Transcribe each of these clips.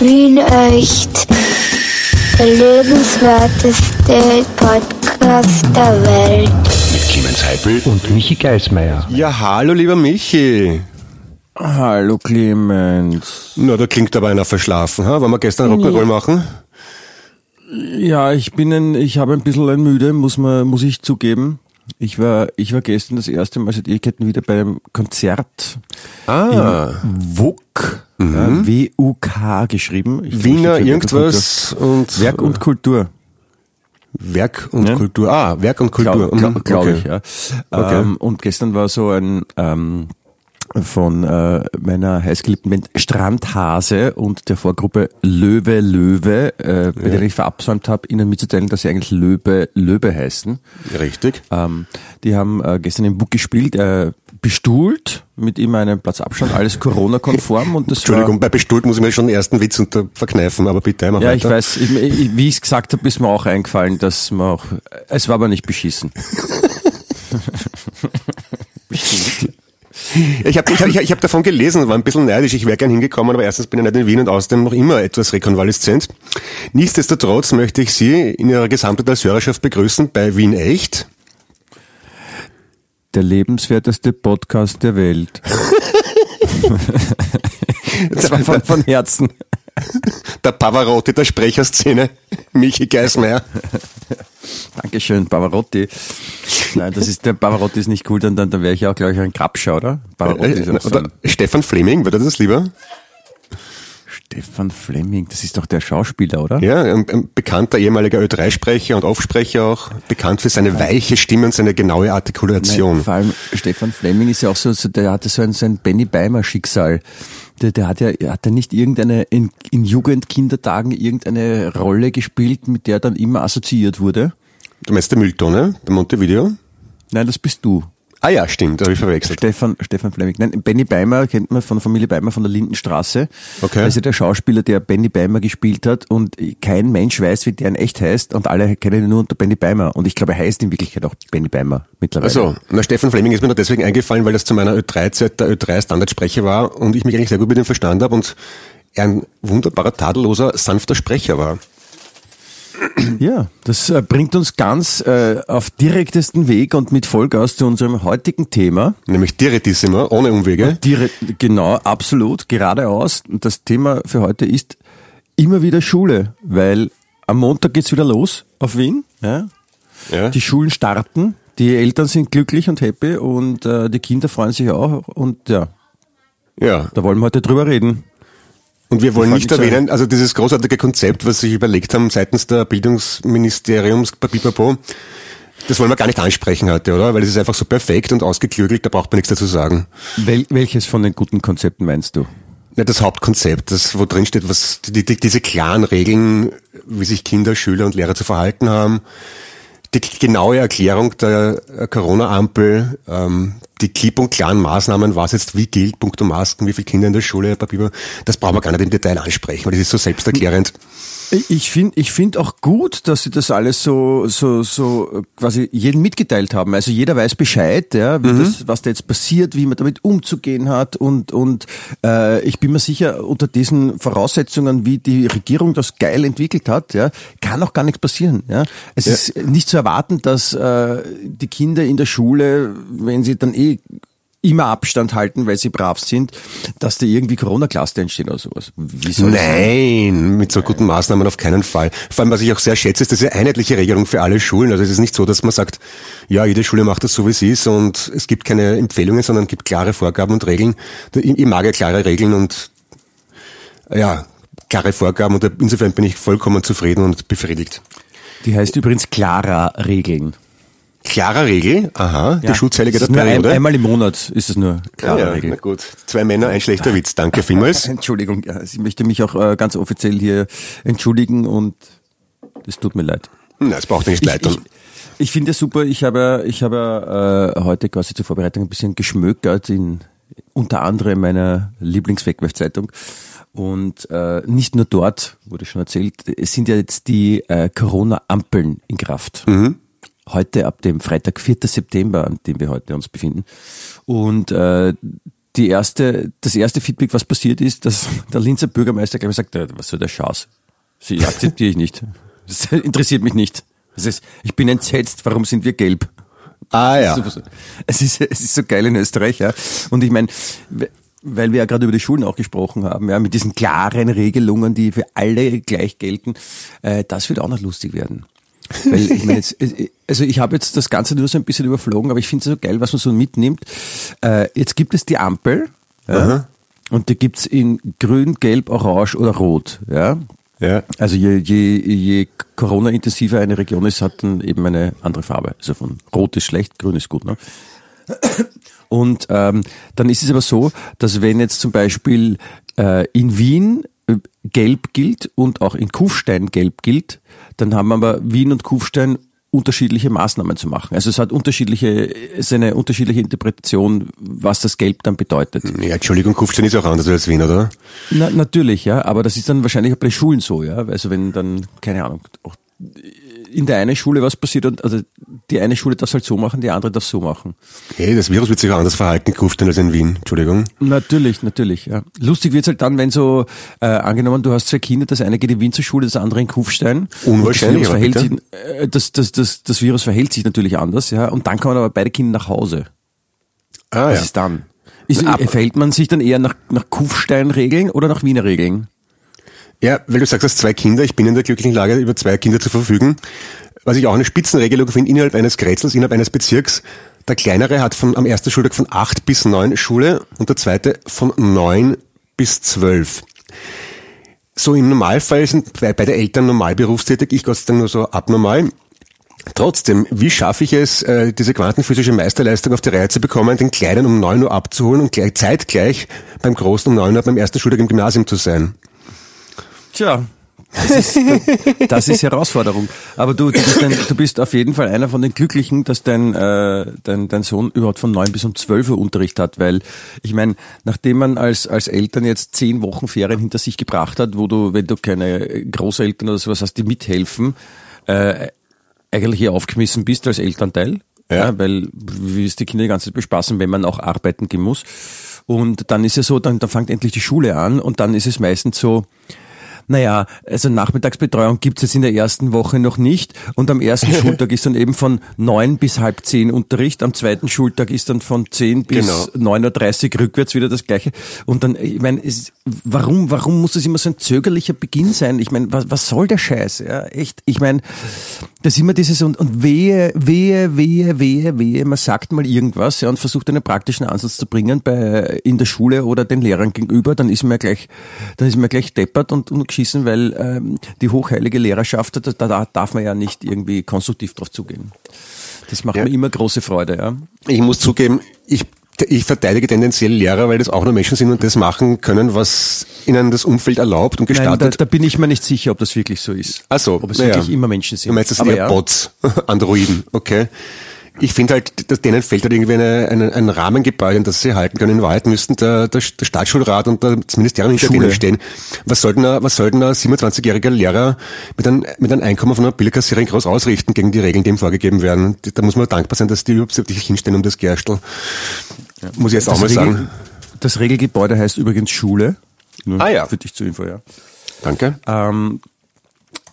Wien echt. Der lebenswerteste Podcast der Welt. Mit Clemens Heipel und Michi Geismeier. Ja, hallo lieber Michi. Hallo Clemens. Na, da klingt aber einer verschlafen, ha? Wollen wir gestern Rock'n'Roll machen? Ja, ich bin ein, ich habe ein bisschen ein müde, muss man, muss ich zugeben. Ich war, ich war gestern das erste Mal seit Ewigkeiten wieder beim Konzert Ah, im WUK, ja, W-U-K geschrieben. Ich Wiener und irgendwas und. Werk und Kultur. Werk und Ja. Kultur. Ah, Werk und Kultur. Glaube glaub, Mhm, glaub okay. ich, ja. Okay. Ähm, und gestern war so ein ähm, von äh, meiner heißgeliebten Band Strandhase und der Vorgruppe Löwe Löwe, äh, bei der ich verabsäumt habe, ihnen mitzuteilen, dass sie eigentlich Löwe Löwe heißen. Richtig. Ähm, die haben äh, gestern im Buch gespielt, äh, bestuhlt, mit immer einem Platz Abstand, alles Corona-konform und das Entschuldigung, war, bei Bestuhlt muss ich mir schon den ersten Witz unter verkneifen, aber bitte einmal ja, weiter. ich weiß, ich, wie ich es gesagt habe, ist mir auch eingefallen, dass man auch, es war aber nicht beschissen. Ich habe ich, ich, ich hab davon gelesen, war ein bisschen neidisch. Ich wäre gern hingekommen, aber erstens bin ich nicht in Wien und außerdem noch immer etwas rekonvaleszent. Nichtsdestotrotz möchte ich Sie in Ihrer Gesamtheit als Hörerschaft begrüßen bei Wien Echt. Der lebenswerteste Podcast der Welt. das war von, von Herzen. Der Pavarotti der Sprecherszene, Michi Geismeier. Dankeschön, Pavarotti. Nein, das ist, der Pavarotti ist nicht cool, dann, dann, dann wäre ich auch, glaube ich, ein Krabscher, oder? Pavarotti Äh, so Oder Stefan Fleming, wäre das lieber? Stefan Fleming, das ist doch der Schauspieler, oder? Ja, ein, ein bekannter ehemaliger Ö3-Sprecher und Aufsprecher auch, bekannt für seine weiche Stimme und seine genaue Artikulation. Nein, vor allem Stefan Fleming ist ja auch so, so der hatte so ein, so ein Benny Beimer Schicksal. Der, der hat ja, hat er nicht irgendeine, in, in Jugendkindertagen irgendeine Rolle gespielt, mit der er dann immer assoziiert wurde? Du meinst der Mülltonne, der Montevideo? Nein, das bist du. Ah ja, stimmt, habe ich verwechselt. Stefan, Stefan Fleming. Nein, Benny Beimer kennt man von der Familie Beimer von der Lindenstraße. Okay. Also der Schauspieler, der Benny Beimer gespielt hat und kein Mensch weiß, wie der in echt heißt und alle kennen ihn nur unter Benny Beimer. Und ich glaube, er heißt in Wirklichkeit auch Benny Beimer mittlerweile. Also, na, Stefan Fleming ist mir nur deswegen eingefallen, weil das zu meiner Ö3-Zeit der Ö3-Standardsprecher war und ich mich eigentlich sehr gut mit ihm verstanden habe und er ein wunderbarer, tadelloser, sanfter Sprecher war. Ja, das äh, bringt uns ganz äh, auf direktesten Weg und mit Vollgas zu unserem heutigen Thema. Nämlich Direttissima, ohne Umwege. Dire genau, absolut, geradeaus. Und das Thema für heute ist immer wieder Schule, weil am Montag geht's wieder los auf Wien. Ja? Ja. Die Schulen starten, die Eltern sind glücklich und happy und äh, die Kinder freuen sich auch. Und ja, ja. da wollen wir heute drüber reden. Und wir wollen Ich nicht erwähnen, also dieses großartige Konzept, was sich überlegt haben seitens der Bildungsministeriums, Papipapo, das wollen wir gar nicht ansprechen heute, oder? Weil es ist einfach so perfekt und ausgeklügelt, da braucht man nichts dazu sagen. Wel welches von den guten Konzepten meinst du? Ja, das Hauptkonzept, das wo drin steht, was die, die, diese klaren Regeln, wie sich Kinder, Schüler und Lehrer zu verhalten haben, die genaue Erklärung der Corona-Ampel, ähm, die klipp und klaren Maßnahmen, was jetzt wie gilt, punkto Masken, wie viele Kinder in der Schule, Papier, das brauchen wir gar nicht im Detail ansprechen, weil das ist so selbsterklärend. Ich finde ich find auch gut, dass sie das alles so, so, so quasi jedem mitgeteilt haben. Also jeder weiß Bescheid, ja, wie das, was da jetzt passiert, wie man damit umzugehen hat und, und äh, ich bin mir sicher, unter diesen Voraussetzungen, wie die Regierung das geil entwickelt hat, ja, kann auch gar nichts passieren. Ja. Es ist nicht zu erwarten, dass äh, die Kinder in der Schule, wenn sie dann eh immer Abstand halten, weil sie brav sind, dass da irgendwie Corona-Cluster entstehen oder sowas. Wie soll das sein? Nein, mit so guten Maßnahmen auf keinen Fall. Vor allem, was ich auch sehr schätze, ist diese einheitliche Regelung für alle Schulen. Also es ist nicht so, dass man sagt, ja, jede Schule macht das so, wie sie ist und es gibt keine Empfehlungen, sondern es gibt klare Vorgaben und Regeln. Ich ich mag ja klare Regeln und ja, klare Vorgaben und insofern bin ich vollkommen zufrieden und befriedigt. Die heißt übrigens Clara Regeln. Klarer Regel, aha, die Schutzheilige der nur ein, Periode. einmal im Monat ist es nur Clara ja, Regel. na gut. Zwei Männer, ein schlechter Witz. Danke vielmals. Entschuldigung, ja, ich möchte mich auch äh, ganz offiziell hier entschuldigen und es tut mir leid. Na, es braucht nicht leid Ich, ich, ich finde es super, ich habe, ich habe äh, heute quasi zur Vorbereitung ein bisschen geschmökert in unter anderem meiner Lieblingswegwerfzeitung. Und äh, nicht nur dort, wurde schon erzählt, es sind ja jetzt die äh, Corona-Ampeln in Kraft. Heute ab dem Freitag, 4. September, an dem wir heute uns befinden. Und äh, die erste, das erste Feedback, was passiert ist, dass der Linzer Bürgermeister gleich mal sagt, "Äh, was soll der Schaß? Sie akzeptiere ich nicht. Das interessiert mich nicht. Das ist, ich bin entsetzt, warum sind wir gelb? Ah ja. Es ist, es ist so geil in Österreich, ja. Und ich meine, weil wir ja gerade über die Schulen auch gesprochen haben, ja, mit diesen klaren Regelungen, die für alle gleich gelten, äh, das wird auch noch lustig werden. Weil ich meine jetzt, äh, also ich habe jetzt das Ganze nur so ein bisschen überflogen, aber ich finde es so geil, was man so mitnimmt. Äh, jetzt gibt es die Ampel, ja, und die gibt's in grün, gelb, orange oder rot, ja. Ja. Also je, je, je Corona-intensiver eine Region ist, hat dann eben eine andere Farbe. Also von Rot ist schlecht, Grün ist gut. Ne? Und ähm, dann ist es aber so, dass wenn jetzt zum Beispiel äh, in Wien äh, gelb gilt und auch in Kufstein gelb gilt, dann haben aber Wien und Kufstein unterschiedliche Maßnahmen zu machen. Also es hat unterschiedliche, es ist eine unterschiedliche Interpretation, was das Gelb dann bedeutet. Ja, Entschuldigung, Kufstein ist auch anders als Wien, oder? Na, natürlich, ja, aber das ist dann wahrscheinlich auch bei Schulen so, ja. Also wenn dann, keine Ahnung, auch in der einen Schule was passiert und also die eine Schule darf halt so machen, die andere darf so machen. Hey, das Virus wird sich auch anders verhalten in Kufstein als in Wien. Entschuldigung. Natürlich, natürlich, ja. Lustig wird's halt dann, wenn so, äh, angenommen, du hast zwei Kinder, das eine geht in Wien zur Schule, das andere in Kufstein. Unwahrscheinlich, Und Das Virus, verhält sich, äh, das, das, das, das Virus verhält sich natürlich anders, ja. Und dann kommen aber beide Kinder nach Hause. Ah Was ja. ist dann? Ist, Ab- verhält man sich dann eher nach, nach Kufstein-Regeln oder nach Wiener Regeln? Ja, weil du sagst, du hast zwei Kinder. Ich bin in der glücklichen Lage, über zwei Kinder zu verfügen. Was ich auch eine Spitzenregelung finde, innerhalb eines Kretzels, innerhalb eines Bezirks. Der kleinere hat von, am ersten Schultag von acht bis neun Schule und der zweite von neun bis zwölf. So im Normalfall sind bei- beide Eltern normal berufstätig, ich Gott sei Dank nur so abnormal. Trotzdem, wie schaffe ich es, äh, diese quantenphysische Meisterleistung auf die Reihe zu bekommen, den Kleinen um 9 Uhr abzuholen und gleich, zeitgleich beim Großen um 9 Uhr beim ersten Schultag im Gymnasium zu sein? Tja, das ist, das ist Herausforderung. Aber du, du, bist ein, du bist auf jeden Fall einer von den Glücklichen, dass dein, äh, dein, dein Sohn überhaupt von neun bis um zwölf Uhr Unterricht hat, weil ich meine, nachdem man als, als Eltern jetzt zehn Wochen Ferien hinter sich gebracht hat, wo du, wenn du keine Großeltern oder sowas hast, die mithelfen, äh, eigentlich eher aufgeschmissen bist als Elternteil. Ja. Ja. weil wie es die Kinder die ganze Zeit bespaßen, wenn man auch arbeiten gehen muss. Und dann ist es so, dann, dann fängt endlich die Schule an und dann ist es meistens so, naja, also Nachmittagsbetreuung gibt's jetzt in der ersten Woche noch nicht und am ersten Schultag ist dann eben von neun bis halb zehn Unterricht, am zweiten Schultag ist dann von zehn bis Genau. neun Uhr dreißig rückwärts wieder das Gleiche. Und dann, ich meine, es- warum, warum muss das immer so ein zögerlicher Beginn sein? Ich meine, was, was soll der Scheiß? Ja, echt. Ich meine, das ist immer dieses und, und wehe, wehe, wehe, wehe, wehe, man sagt mal irgendwas ja, und versucht einen praktischen Ansatz zu bringen bei in der Schule oder den Lehrern gegenüber, dann ist man ja gleich, dann ist man gleich deppert und, und geschissen, weil ähm, die hochheilige Lehrerschaft, da, da darf man ja nicht irgendwie konstruktiv drauf zugehen. Das macht Ja. mir immer große Freude, ja. Ich muss zugeben, ich, ich verteidige tendenziell Lehrer, weil das auch nur Menschen sind und das machen können, was ihnen das Umfeld erlaubt und Nein, da, gestattet. da bin ich mir nicht sicher, ob das wirklich so ist. Ach so, Ob es na ja. wirklich immer Menschen sind. Du meinst, das sind Aber eher ja. Bots, Androiden, okay. Ich finde halt, dass denen fehlt halt irgendwie eine, eine, ein Rahmengebäude, an das sie halten können. In Wahrheit müssten der, der, der Staatsschulrat und das Ministerium hinter Schule. denen stehen. Was soll denn ein, was soll denn ein 27-jähriger Lehrer mit einem, mit einem Einkommen von einer Billigkassiererin groß ausrichten gegen die Regeln, die ihm vorgegeben werden? Da muss man dankbar sein, dass die überhaupt sich hinstellen um das Gerstel. Muss ich jetzt auch mal Das, Regel, sagen. das Regelgebäude heißt übrigens Schule. Nur Ah ja. Für dich zur Info, ja. Danke. Ähm,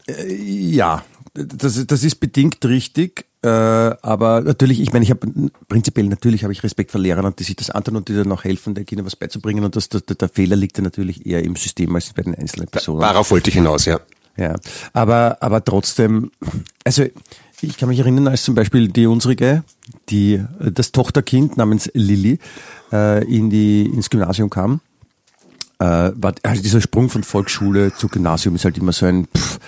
äh, ja, das, das ist bedingt richtig. Äh, aber natürlich, ich meine, ich habe prinzipiell natürlich habe ich Respekt vor Lehrern, die sich das antun und die dann auch helfen, den Kindern was beizubringen. Und das, das, der Fehler liegt ja natürlich eher im System als bei den einzelnen Personen. Darauf wollte ich hinaus, ja. Ja, aber, aber trotzdem, also ich kann mich erinnern, als zum Beispiel die unsrige, die, das Tochterkind namens Lilly äh, in die, ins Gymnasium kam, äh, war also dieser Sprung von Volksschule zu Gymnasium ist halt immer so ein, pff,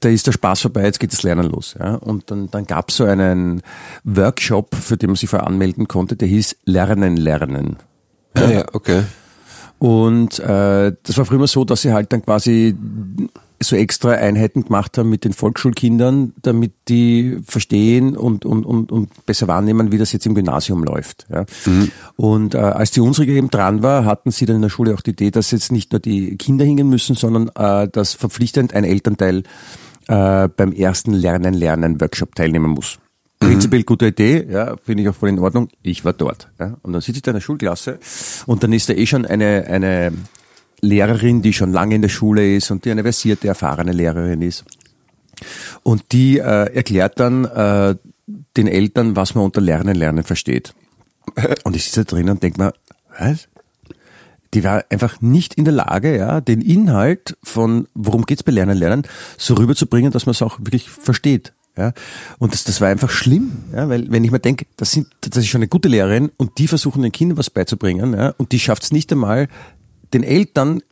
da ist der Spaß vorbei, jetzt geht das Lernen los. Ja? Und dann, dann gab es so einen Workshop, für den man sich vorher anmelden konnte, der hieß Lernen, Lernen. Ja, ja, okay. Und äh, das war früher immer so, dass sie halt dann quasi so extra Einheiten gemacht haben mit den Volksschulkindern, damit die verstehen und, und, und, und besser wahrnehmen, wie das jetzt im Gymnasium läuft. Ja. Und äh, als die unsrige eben dran war, hatten sie dann in der Schule auch die Idee, dass jetzt nicht nur die Kinder hingehen müssen, sondern äh, dass verpflichtend ein Elternteil äh, beim ersten Lernen-Lernen-Workshop teilnehmen muss. Prinzipiell gute Idee, ja, finde ich auch voll in Ordnung. Ich war dort. Ja. Und dann sitze ich da in der Schulklasse und dann ist da eh schon eine, eine Lehrerin, die schon lange in der Schule ist und die eine versierte, erfahrene Lehrerin ist. Und die äh, erklärt dann äh, den Eltern, was man unter Lernen, Lernen versteht. Und ich sitze da drin und denke mir, was? Die war einfach nicht in der Lage, ja, den Inhalt von worum geht's bei Lernen, Lernen so rüberzubringen, dass man es auch wirklich versteht. Ja, und das, das war einfach schlimm, ja, weil wenn ich mir denke, das das ist schon eine gute Lehrerin und die versuchen den Kindern was beizubringen, ja, und die schafft es nicht einmal, den Eltern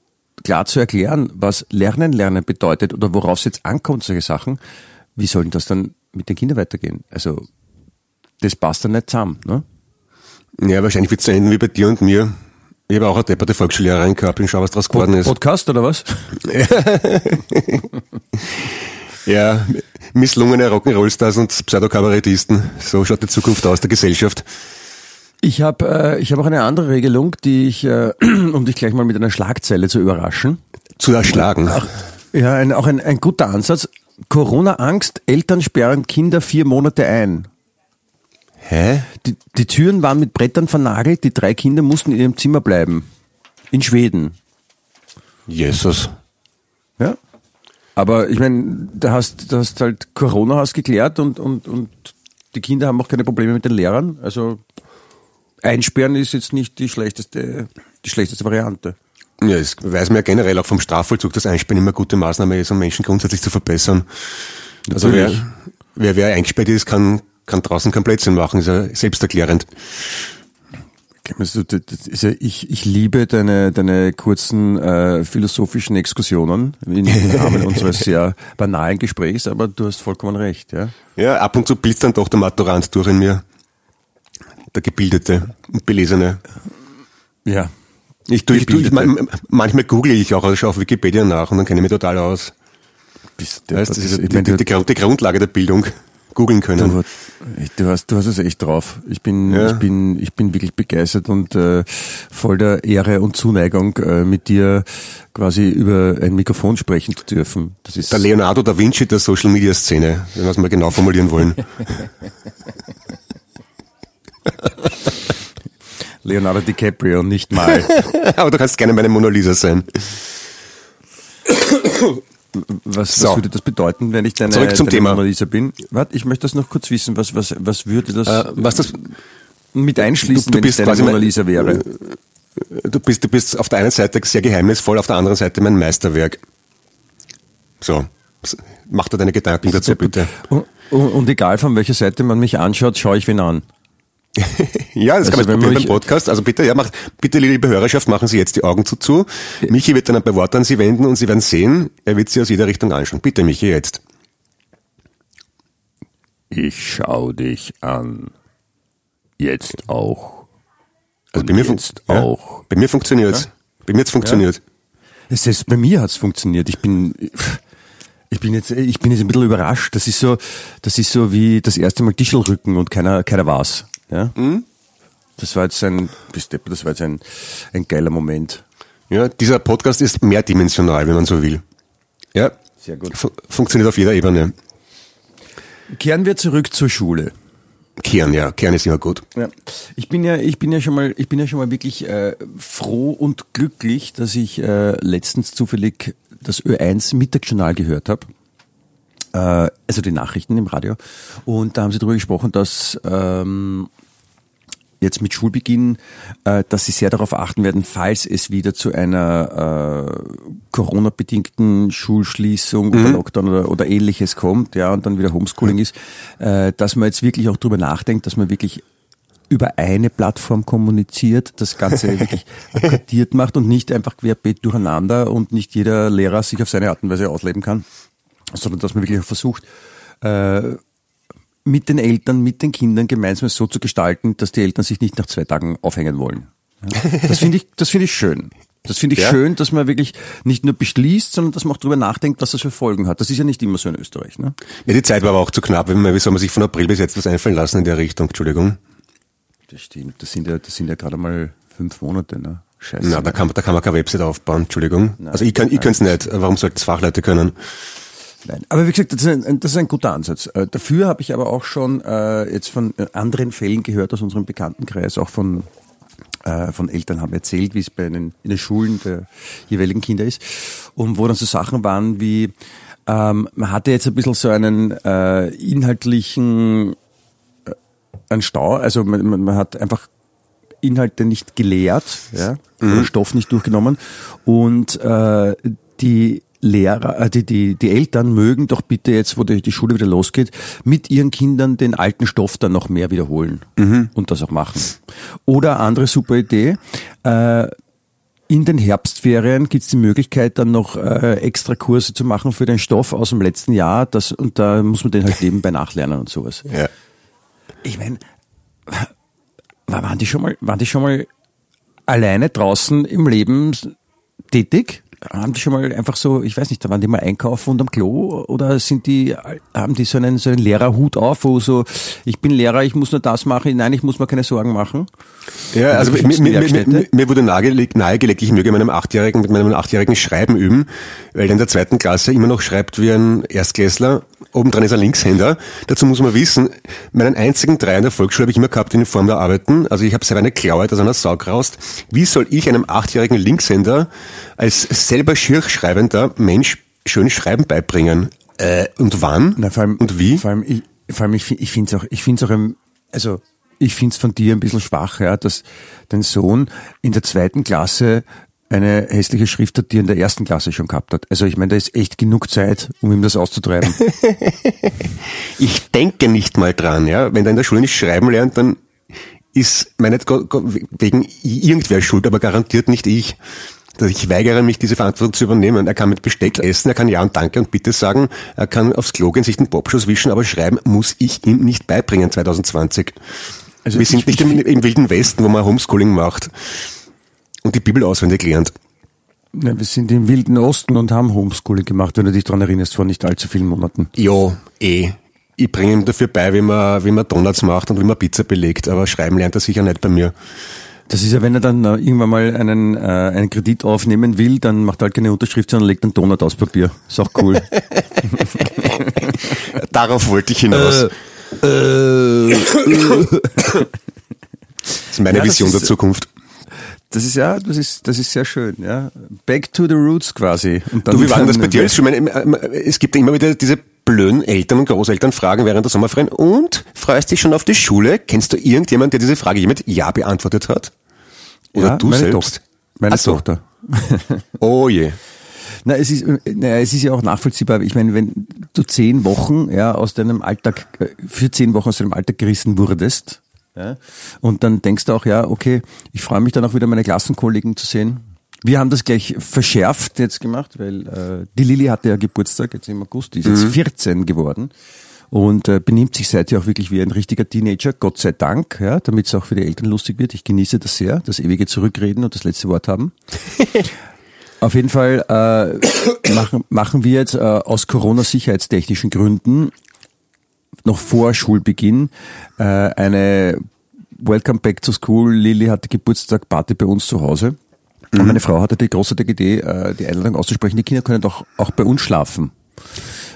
klar zu erklären, was Lernen, Lernen bedeutet oder worauf es jetzt ankommt, solche Sachen, wie soll denn das dann mit den Kindern weitergehen? Also, das passt dann nicht zusammen, ne? Ja, wahrscheinlich wird es enden wie bei dir und mir. Ich habe auch eine depperte Volksschullehrerin gehabt und schau, was draus geworden ist. Podcast oder was? Ja, misslungene Rock'n'Rollstars und Pseudokabarettisten. So schaut die Zukunft aus der Gesellschaft. Ich habe äh, ich hab auch eine andere Regelung, die ich, äh, um dich gleich mal mit einer Schlagzeile zu überraschen. Zu erschlagen. Ach, ja, ein, auch ein, ein guter Ansatz. Corona-Angst, Eltern sperren Kinder vier Monate ein. Hä? Die, die Türen waren mit Brettern vernagelt, die drei Kinder mussten in ihrem Zimmer bleiben. In Schweden. Jesus. Ja. Aber ich meine, da hast, da hast halt Corona hast geklärt und, und, und die Kinder haben auch keine Probleme mit den Lehrern. Also einsperren ist jetzt nicht die schlechteste, die schlechteste Variante. Ja, das weiß man ja generell auch vom Strafvollzug, dass Einsperren immer eine gute Maßnahme ist, um Menschen grundsätzlich zu verbessern. Also wer, Natürlich. wer, wer eingesperrt ist, kann, kann draußen kein Plätzchen machen, ist ja selbsterklärend. Also, ja, ich, ich liebe deine, deine kurzen äh, philosophischen Exkursionen im Rahmen unseres sehr banalen Gesprächs, aber du hast vollkommen recht, ja. Ja, ab und zu blitzt dann doch der Maturant durch in mir. Der gebildete und belesene. Ja. Ich, tu, ich, tu, ich, manchmal google ich auch, also auf Wikipedia nach und dann kenne ich mich total aus. Bist, Weißt, das ist die, die, die, die Grundlage der Bildung. Googeln können. Du, du hast, du hast es echt drauf. Ich bin, Ja. ich bin, ich bin wirklich begeistert und äh, voll der Ehre und Zuneigung, äh, mit dir quasi über ein Mikrofon sprechen zu dürfen. Das ist Der Leonardo da Vinci der Social Media Szene, wenn wir es mal genau formulieren wollen. Leonardo DiCaprio, nicht mal. Aber du kannst gerne meine Mona Lisa sein. Was, So. was würde das bedeuten, wenn ich deine, Zurück zum deine Thema. Mona Lisa bin? Warte, ich möchte das noch kurz wissen. Was, was, was würde das Äh, was das, mit einschließen, du- du wenn ich bist deine Mona Lisa wäre? du bist, du bist auf der einen Seite sehr geheimnisvoll, auf der anderen Seite mein Meisterwerk. So. Mach dir deine Gedanken dazu bitte. Und, und, und egal von welcher Seite man mich anschaut, schaue ich wen an. Ja, das Also kann man probieren man beim Podcast. Also bitte, ja, macht, bitte, liebe Hörerschaft, machen Sie jetzt die Augen zu zu. Michi wird dann ein paar Worte an Sie wenden und Sie werden sehen, er wird Sie aus jeder Richtung anschauen. Bitte, Michi, jetzt. Ich schau dich an. Jetzt auch. Also bei mir, jetzt ja, auch. bei mir funktioniert's. Bei mir hat's funktioniert. Es ist, bei mir hat's funktioniert. Ich bin, ich bin jetzt, ich bin jetzt ein bisschen überrascht. Das ist so, das ist so wie das erste Mal Tischelrücken und keiner, keiner war's. Ja? Mhm. Das war jetzt ein, das war jetzt ein, ein geiler Moment. Ja, dieser Podcast ist mehrdimensional, wenn man so will. Ja. Sehr gut. Fu funktioniert auf jeder Ebene. Kehren wir zurück zur Schule. Kehren, ja. Kehren ist immer gut. Ja. Ich bin ja, ich bin ja schon mal, ich bin ja schon mal wirklich äh, froh und glücklich, dass ich äh, letztens zufällig das Ö1 Mittagsjournal gehört habe. Äh, also die Nachrichten im Radio. Und da haben sie darüber gesprochen, dass ähm, jetzt mit Schulbeginn, äh, dass sie sehr darauf achten werden, falls es wieder zu einer äh, Corona-bedingten Schulschließung oder Lockdown oder, oder ähnliches kommt, ja, und dann wieder Homeschooling ist, äh, dass man jetzt wirklich auch drüber nachdenkt, dass man wirklich über eine Plattform kommuniziert, das Ganze wirklich akkadiert macht und nicht einfach querbeet durcheinander und nicht jeder Lehrer sich auf seine Art und Weise ausleben kann, sondern dass man wirklich auch versucht, äh, mit den Eltern, mit den Kindern gemeinsam so zu gestalten, dass die Eltern sich nicht nach zwei Tagen aufhängen wollen. Ja. Das finde ich, das finde ich schön. Das finde ich Ja. schön, dass man wirklich nicht nur beschließt, sondern dass man auch drüber nachdenkt, was das für Folgen hat. Das ist ja nicht immer so in Österreich. Ne? Ja, die Zeit war aber auch zu knapp. Wenn man, wie soll man sich von April bis jetzt was einfallen lassen in der Richtung? Entschuldigung. Das stimmt. Das sind ja, das sind ja gerade mal fünf Monate. Ne? Scheiße. Na, da kann, man- da kann man keine Website aufbauen. Entschuldigung. also ich kann, ich könnte es nicht. Warum sollten es Fachleute können? Nein, aber wie gesagt, das ist ein, das ist ein guter Ansatz. Äh, dafür habe ich aber auch schon äh, jetzt von äh, anderen Fällen gehört aus unserem Bekanntenkreis, auch von äh, von Eltern haben erzählt, wie es bei den, in den Schulen der jeweiligen Kinder ist. Und wo dann so Sachen waren wie, ähm, man hatte jetzt ein bisschen so einen äh, inhaltlichen äh, einen Stau, also man, man, man hat einfach Inhalte nicht gelehrt, ja, mhm. Stoff nicht durchgenommen und äh, die Lehrer, äh, die, die, die Eltern mögen doch bitte jetzt, wo die, die Schule wieder losgeht, mit ihren Kindern den alten Stoff dann noch mehr wiederholen mhm. und das auch machen. Oder andere super Idee, äh, in den Herbstferien gibt es die Möglichkeit, dann noch äh, extra Kurse zu machen für den Stoff aus dem letzten Jahr. Das, und da muss man den halt nebenbei nachlernen und sowas. Ja. Ich meine, waren die schon mal, waren die schon mal alleine draußen im Leben tätig? Haben die schon mal einfach so, ich weiß nicht, da waren die mal einkaufen und am Klo oder sind die, haben die so einen, so einen Lehrerhut auf, wo so, ich bin Lehrer, ich muss nur das machen, nein, ich muss mir keine Sorgen machen? Ja, also mir, mir, mir, mir, wurde nahegelegt, nahegelegt, ich möge meinem Achtjährigen, mit meinem Achtjährigen Schreiben üben, weil er in der zweiten Klasse immer noch schreibt wie ein Erstklässler, obendran ist er Linkshänder. Dazu muss man wissen, meinen einzigen Drei in der Volksschule habe ich immer gehabt in Form der Arbeiten, also ich habe selber eine Klaue, aus einer Sau raust. Wie soll ich einem achtjährigen Linkshänder als selber schirchschreibender Mensch schönes Schreiben beibringen. Äh, und wann? Na, vor allem, und wie? Vor allem, ich, vor allem ich, ich finde es auch, ich finde es auch, also ich finde es von dir ein bisschen schwach, ja, dass dein Sohn in der zweiten Klasse eine hässliche Schrift hat, die er in der ersten Klasse schon gehabt hat. Also ich meine, da ist echt genug Zeit, um ihm das auszutreiben. ich denke nicht mal dran, ja. Wenn er in der Schule nicht schreiben lernt, dann ist meine wegen irgendwer schuld, aber garantiert nicht ich ich weigere mich, diese Verantwortung zu übernehmen. Er kann mit Besteck essen, er kann Ja und Danke und Bitte sagen, er kann aufs Klo gehen, sich den Popschuss wischen, aber schreiben muss ich ihm nicht beibringen 2020. Also Wir sind nicht im, im, Wilden Westen, wo man Homeschooling macht und die Bibel auswendig lernt. Ja, wir sind im Wilden Osten und haben Homeschooling gemacht, wenn du dich daran erinnerst, vor nicht allzu vielen Monaten. Ja, eh. Ich bringe ihm dafür bei, wie man, wie man Donuts macht und wie man Pizza belegt, aber schreiben lernt er sicher nicht bei mir. Das ist ja, wenn er dann äh, irgendwann mal einen, äh, einen Kredit aufnehmen will, dann macht er halt keine Unterschrift, sondern legt einen Donut aus Papier. Ist auch cool. Darauf wollte ich hinaus. Äh, äh, das ist meine ja, Vision ist, der Zukunft. Das ist ja, das ist, das ist sehr schön, ja. Back to the roots quasi. Und dann du, wie war denn das bei dir? Es gibt immer wieder diese blöden Eltern und Großeltern fragen während der Sommerferien und freust dich schon auf die Schule? Kennst du irgendjemanden, der diese Frage mit Ja beantwortet hat? Oder ja, du meine selbst? Tochter. Meine so. Tochter. oh je. Na, es ist, na, es ist ja auch nachvollziehbar. Ich meine, wenn du zehn Wochen ja, aus deinem Alltag, äh, für zehn Wochen aus deinem Alltag gerissen wurdest, ja, und dann denkst du auch, ja, okay, ich freue mich dann auch wieder meine Klassenkollegen zu sehen. Wir haben das gleich verschärft jetzt gemacht, weil äh, die Lilly hatte ja Geburtstag jetzt im August, die ist jetzt mhm. 14 geworden und äh, benimmt sich seither auch wirklich wie ein richtiger Teenager, Gott sei Dank, ja, damit es auch für die Eltern lustig wird. Ich genieße das sehr, das ewige Zurückreden und das letzte Wort haben. Auf jeden Fall äh, machen, machen wir jetzt äh, aus Corona-sicherheitstechnischen Gründen noch vor Schulbeginn äh, eine Welcome Back to School. Lilly hatte Geburtstag Party bei uns zu Hause. Mhm. Und meine Frau hatte die großartige Idee, äh, die Einladung auszusprechen, die Kinder können doch auch bei uns schlafen.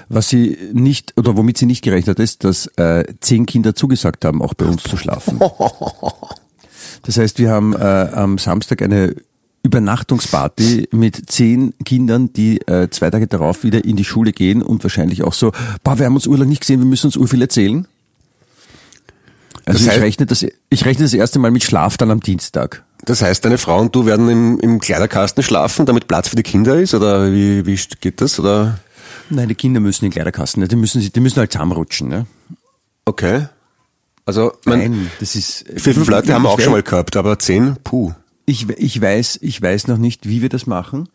Was sie nicht, oder womit sie nicht gerechnet hat, ist, dass äh, zehn Kinder zugesagt haben, auch bei uns zu schlafen. Das heißt, wir haben äh, am Samstag eine Übernachtungsparty mit zehn Kindern, die äh, zwei Tage darauf wieder in die Schule gehen und wahrscheinlich auch so, boah, wir haben uns urlang nicht gesehen, wir müssen uns urviel erzählen. Also das heißt, ich, rechne das, ich rechne das erste Mal mit Schlaf dann am Dienstag. Das heißt, deine Frau und du werden im, im Kleiderkasten schlafen, damit Platz für die Kinder ist? Oder wie, wie geht das? Oder? Nein, die Kinder müssen in Kleiderkasten, ne? die müssen, die müssen halt zusammenrutschen. Ne? Okay. Also, man, Nein, das ist. Vier, fünf Leute haben wir auch schon mal gehabt, aber zehn, puh. Ich, ich weiß, ich weiß noch nicht, wie wir das machen.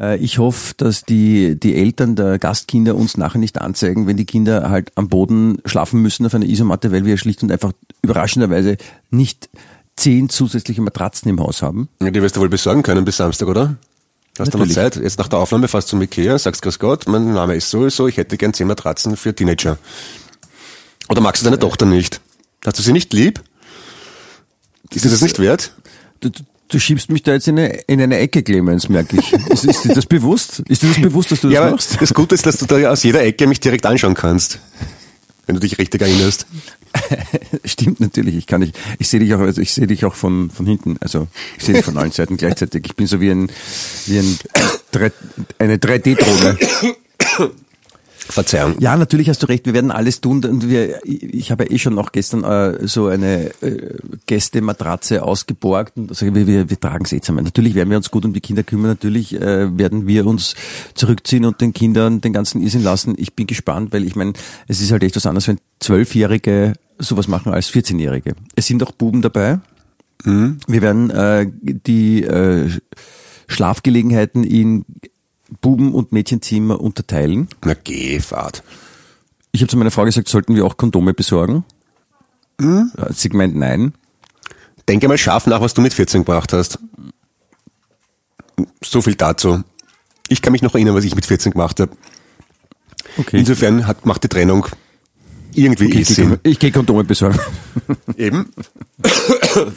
Äh, ich hoffe, dass die, die Eltern der Gastkinder uns nachher nicht anzeigen, wenn die Kinder halt am Boden schlafen müssen auf einer Isomatte, weil wir schlicht und einfach überraschenderweise nicht zehn zusätzliche Matratzen im Haus haben. Ja, die wirst du wohl besorgen können bis Samstag, oder? Hast du noch Zeit? Jetzt nach der Aufnahme fährst du zum Ikea, sagst Grüß Gott, mein Name ist sowieso, ich hätte gern zehn Matratzen für Teenager. Oder magst du deine Tochter nicht? Hast du sie nicht lieb? Ist das, das nicht wert? Du, Du schiebst mich da jetzt in eine, in eine Ecke, Clemens, merke ich. Ist, ist dir das bewusst? Ist dir das bewusst, dass du das ja, machst? das Gute ist, dass du da aus jeder Ecke mich direkt anschauen kannst. Wenn du dich richtig erinnerst. Stimmt natürlich. Ich kann nicht. Ich sehe dich auch. Also ich sehe dich auch von von hinten. Also ich sehe dich von allen Seiten gleichzeitig. Ich bin so wie ein wie ein drei- eine 3D-Drohne. Verzeihung. Ja, natürlich hast du recht. Wir werden alles tun. Und wir, ich habe ja eh schon noch gestern äh, so eine äh, Gästematratze ausgeborgt. Und also wir, wir, wir tragen es jetzt einmal. Natürlich werden wir uns gut um die Kinder kümmern. Natürlich äh, werden wir uns zurückziehen und den Kindern den ganzen Irrsinn lassen. Ich bin gespannt, weil ich meine, es ist halt echt was anderes, wenn Zwölfjährige sowas machen als 14-Jährige. Es sind auch Buben dabei. Wir werden äh, die äh, Schlafgelegenheiten in Buben- und Mädchenzimmer unterteilen. Na geh, Fahrt. Ich habe zu meiner Frau gesagt, sollten wir auch Kondome besorgen? Hm? Sie gemeint, nein. Denke mal scharf nach, was du mit 14 gebracht hast. So viel dazu. Ich kann mich noch erinnern, was ich mit 14 gemacht habe. Okay. Insofern hat, macht die Trennung irgendwie Okay, eh ich gehe Sinn. ich geh Kondome besorgen. Eben.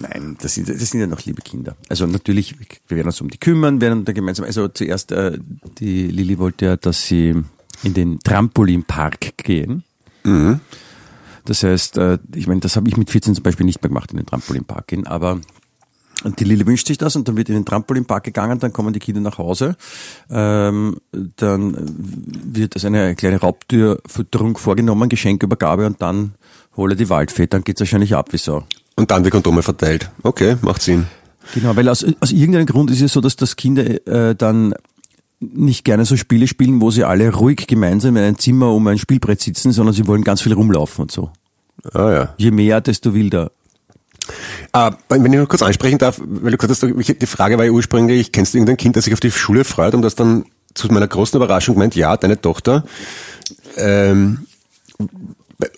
Nein, das sind, das sind ja noch liebe Kinder. Also natürlich, wir werden uns um die kümmern, werden da gemeinsam, also zuerst, äh, die Lilly wollte ja, dass sie in den Trampolinpark gehen. Das heißt, äh, ich meine, das habe ich mit 14 zum Beispiel nicht mehr gemacht, in den Trampolinpark gehen, aber und die Lilly wünscht sich das und dann wird in den Trampolinpark gegangen, dann kommen die Kinder nach Hause, ähm, dann wird also eine kleine Raubtürfütterung vorgenommen, Geschenkübergabe und dann hole die Waldfee, dann geht's wahrscheinlich ab wie Sau. Und dann die Kondome verteilt. Okay, macht Sinn. Genau, weil aus, aus irgendeinem Grund ist es so, dass das Kinder äh, dann nicht gerne so Spiele spielen, wo sie alle ruhig gemeinsam in einem Zimmer um ein Spielbrett sitzen, sondern sie wollen ganz viel rumlaufen und so. Ah ja. Je mehr, desto wilder. Ah, wenn ich noch kurz ansprechen darf, weil du gesagt hast, die Frage war ja ursprünglich, kennst du irgendein Kind, das sich auf die Schule freut und das dann zu meiner großen Überraschung gemeint, ja, deine Tochter. Ähm,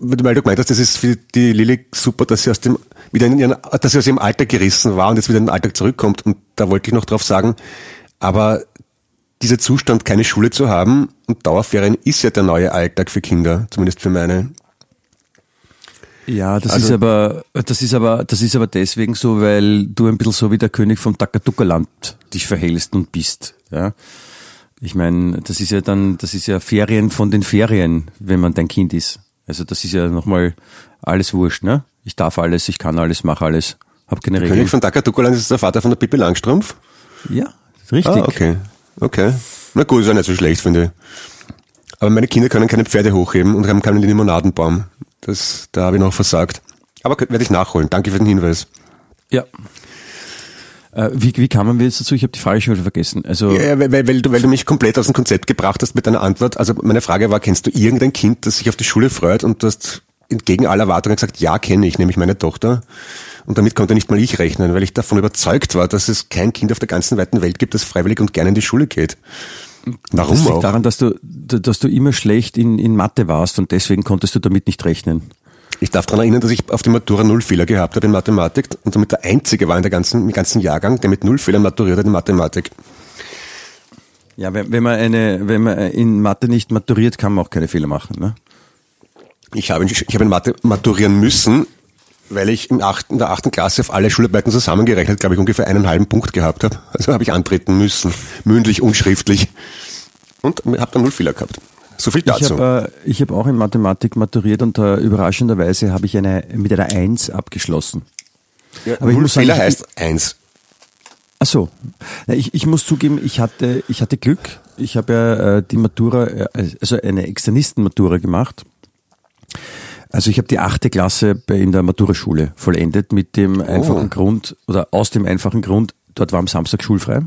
weil du gemeint hast, das ist für die Lilly super, dass sie aus dem, wieder in ihren, dass sie aus ihrem Alltag gerissen war und jetzt wieder in den Alltag zurückkommt. Und da wollte ich noch drauf sagen, aber dieser Zustand, keine Schule zu haben und Dauerferien ist ja der neue Alltag für Kinder, zumindest für meine. Ja, das Also- ist aber, das ist aber, das ist aber deswegen so, weil du ein bisschen so wie der König vom Takatuka-Land dich verhältst und bist, ja. Ich meine, das ist ja dann, das ist ja Ferien von den Ferien, wenn man dein Kind ist. Also das ist ja nochmal alles wurscht, ne? Ich darf alles, ich kann alles, mache alles, hab keine Regeln. König von Takatukoland ist der Vater von der Pippi Langstrumpf. Ja, richtig. Ah, okay. Okay. Na gut, ist ja nicht so schlecht, finde ich. Aber meine Kinder können keine Pferde hochheben und haben keinen Limonadenbaum. Das, da habe ich noch versagt. Aber werde ich nachholen. Danke für den Hinweis. Ja. Äh, wie, wie kamen wir jetzt dazu? Ich habe die Frage schon wieder vergessen. Also Ja, weil, weil, weil, du, weil du mich komplett aus dem Konzept gebracht hast mit deiner Antwort. Also meine Frage war, kennst du irgendein Kind, das sich auf die Schule freut und du hast entgegen aller Erwartungen gesagt, ja, kenne ich, nämlich meine Tochter. Und damit konnte nicht mal ich rechnen, weil ich davon überzeugt war, dass es kein Kind auf der ganzen weiten Welt gibt, das freiwillig und gerne in die Schule geht. Warum das liegt auch? daran, dass du, dass du immer schlecht in, in Mathe warst und deswegen konntest du damit nicht rechnen. Ich darf daran erinnern, dass ich auf die Matura null Fehler gehabt habe in Mathematik und damit der einzige war in der ganzen, im ganzen Jahrgang, der mit null Fehlern maturiert hat in Mathematik. Ja, wenn, wenn man eine, wenn man in Mathe nicht maturiert, kann man auch keine Fehler machen. Ne? Ich habe, in- ich habe in Mathe maturieren müssen, weil ich im achten, in der achten Klasse auf alle Schularbeiten zusammengerechnet, glaube ich, ungefähr einen halben Punkt gehabt habe. Also habe ich antreten müssen, mündlich und schriftlich. Und habe dann null Fehler gehabt. So viel Ich dazu. habe äh, ich hab auch in Mathematik maturiert und äh, überraschenderweise habe ich eine mit einer Eins abgeschlossen. ja, aber ich muss sagen, Fehler heißt eins. Ach so. Ich, ich muss zugeben, ich hatte, ich hatte Glück. Ich habe ja äh, die Matura, äh, also eine Externisten-Matura gemacht. Also ich habe die achte Klasse bei, in der Maturaschule vollendet mit dem einfachen Grund oder aus dem einfachen Grund, dort war am Samstag schulfrei.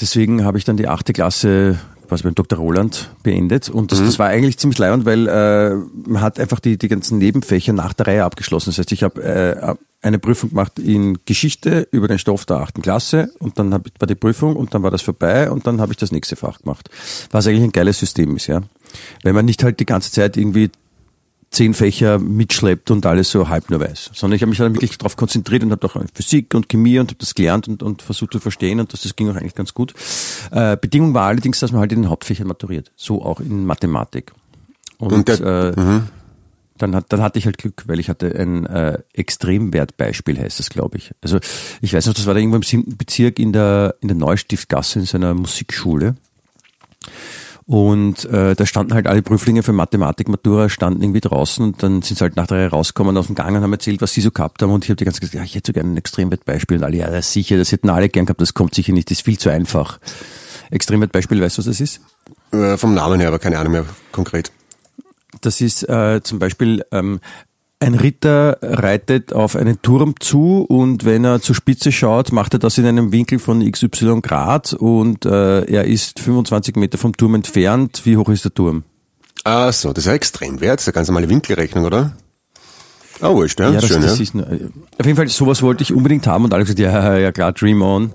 Deswegen habe ich dann die achte Klasse quasi beim Dr. Roland beendet und das, das war eigentlich ziemlich leibend, weil äh, man hat einfach die, die ganzen Nebenfächer nach der Reihe abgeschlossen. Das heißt, ich habe äh, eine Prüfung gemacht in Geschichte über den Stoff der achten Klasse und dann hab, war die Prüfung und dann war das vorbei und dann habe ich das nächste Fach gemacht. Was eigentlich ein geiles System ist, ja. Weil man nicht halt die ganze Zeit irgendwie zehn Fächer mitschleppt und alles so halb nur weiß. Sondern ich habe mich dann wirklich darauf konzentriert und habe auch Physik und Chemie und habe das gelernt und, und versucht zu verstehen und das, das ging auch eigentlich ganz gut. Äh, Bedingung war allerdings, dass man halt in den Hauptfächern maturiert. So auch in Mathematik. Und, Und der- äh, dann, hat, dann hatte ich halt Glück, weil ich hatte ein äh, Extremwertbeispiel, heißt das, glaube ich. Also ich weiß noch, das war da irgendwo im siebten Bezirk in der, in der Neustiftgasse in seiner Musikschule. Und äh, da standen halt alle Prüflinge für Mathematik, Matura, standen irgendwie draußen und dann sind sie halt nach der Reihe rausgekommen aus dem Gang und haben erzählt, was sie so gehabt haben. Und ich habe die ganze Zeit gesagt, ja, ich hätte so gerne ein Extremwertbeispiel. Und alle, ja, das sicher, das hätten alle gern gehabt, das kommt sicher nicht, das ist viel zu einfach. Extremwertbeispiel, weißt du, was das ist? Äh, vom Namen her, aber keine Ahnung mehr konkret. Das ist äh, zum Beispiel ähm, ein Ritter reitet auf einen Turm zu und wenn er zur Spitze schaut, macht er das in einem Winkel von XY Grad und äh, er ist 25 Meter vom Turm entfernt. Wie hoch ist der Turm? Ah so, das ist ja Extremwert, das ist eine ganz normale Winkelrechnung, oder? Ah, oh, wurscht, ja, ja das, schön, das ja. Ist, äh, auf jeden Fall, sowas wollte ich unbedingt haben und alle gesagt, ja, ja klar, dream on.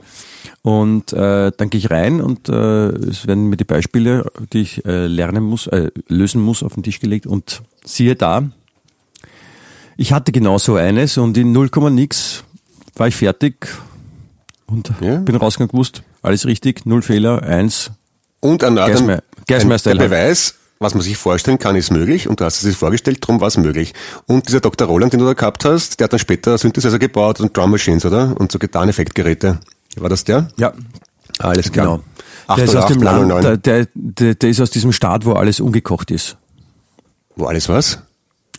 Und äh, dann gehe ich rein und äh, es werden mir die Beispiele, die ich äh, lernen muss, äh, lösen muss, auf den Tisch gelegt und siehe da, ich hatte genau so eines und in 0, nix war ich fertig und Ja. bin rausgegangen gewusst, alles richtig, null Fehler, eins. Und ein, ein, Gersmeyer- Gersmeyer ein, halt. Beweis, was man sich vorstellen kann, ist möglich und du hast es sich vorgestellt, drum war es möglich. Und dieser Dr. Roland, den du da gehabt hast, der hat dann später Synthesizer gebaut und Drum Machines, oder? Und so Gitarreneffektgeräte. War das der? Ja, Alles klar. genau. Der ist aus dem 808, Land, der, der, der, der ist aus diesem Staat, wo alles ungekocht ist. Wo alles was?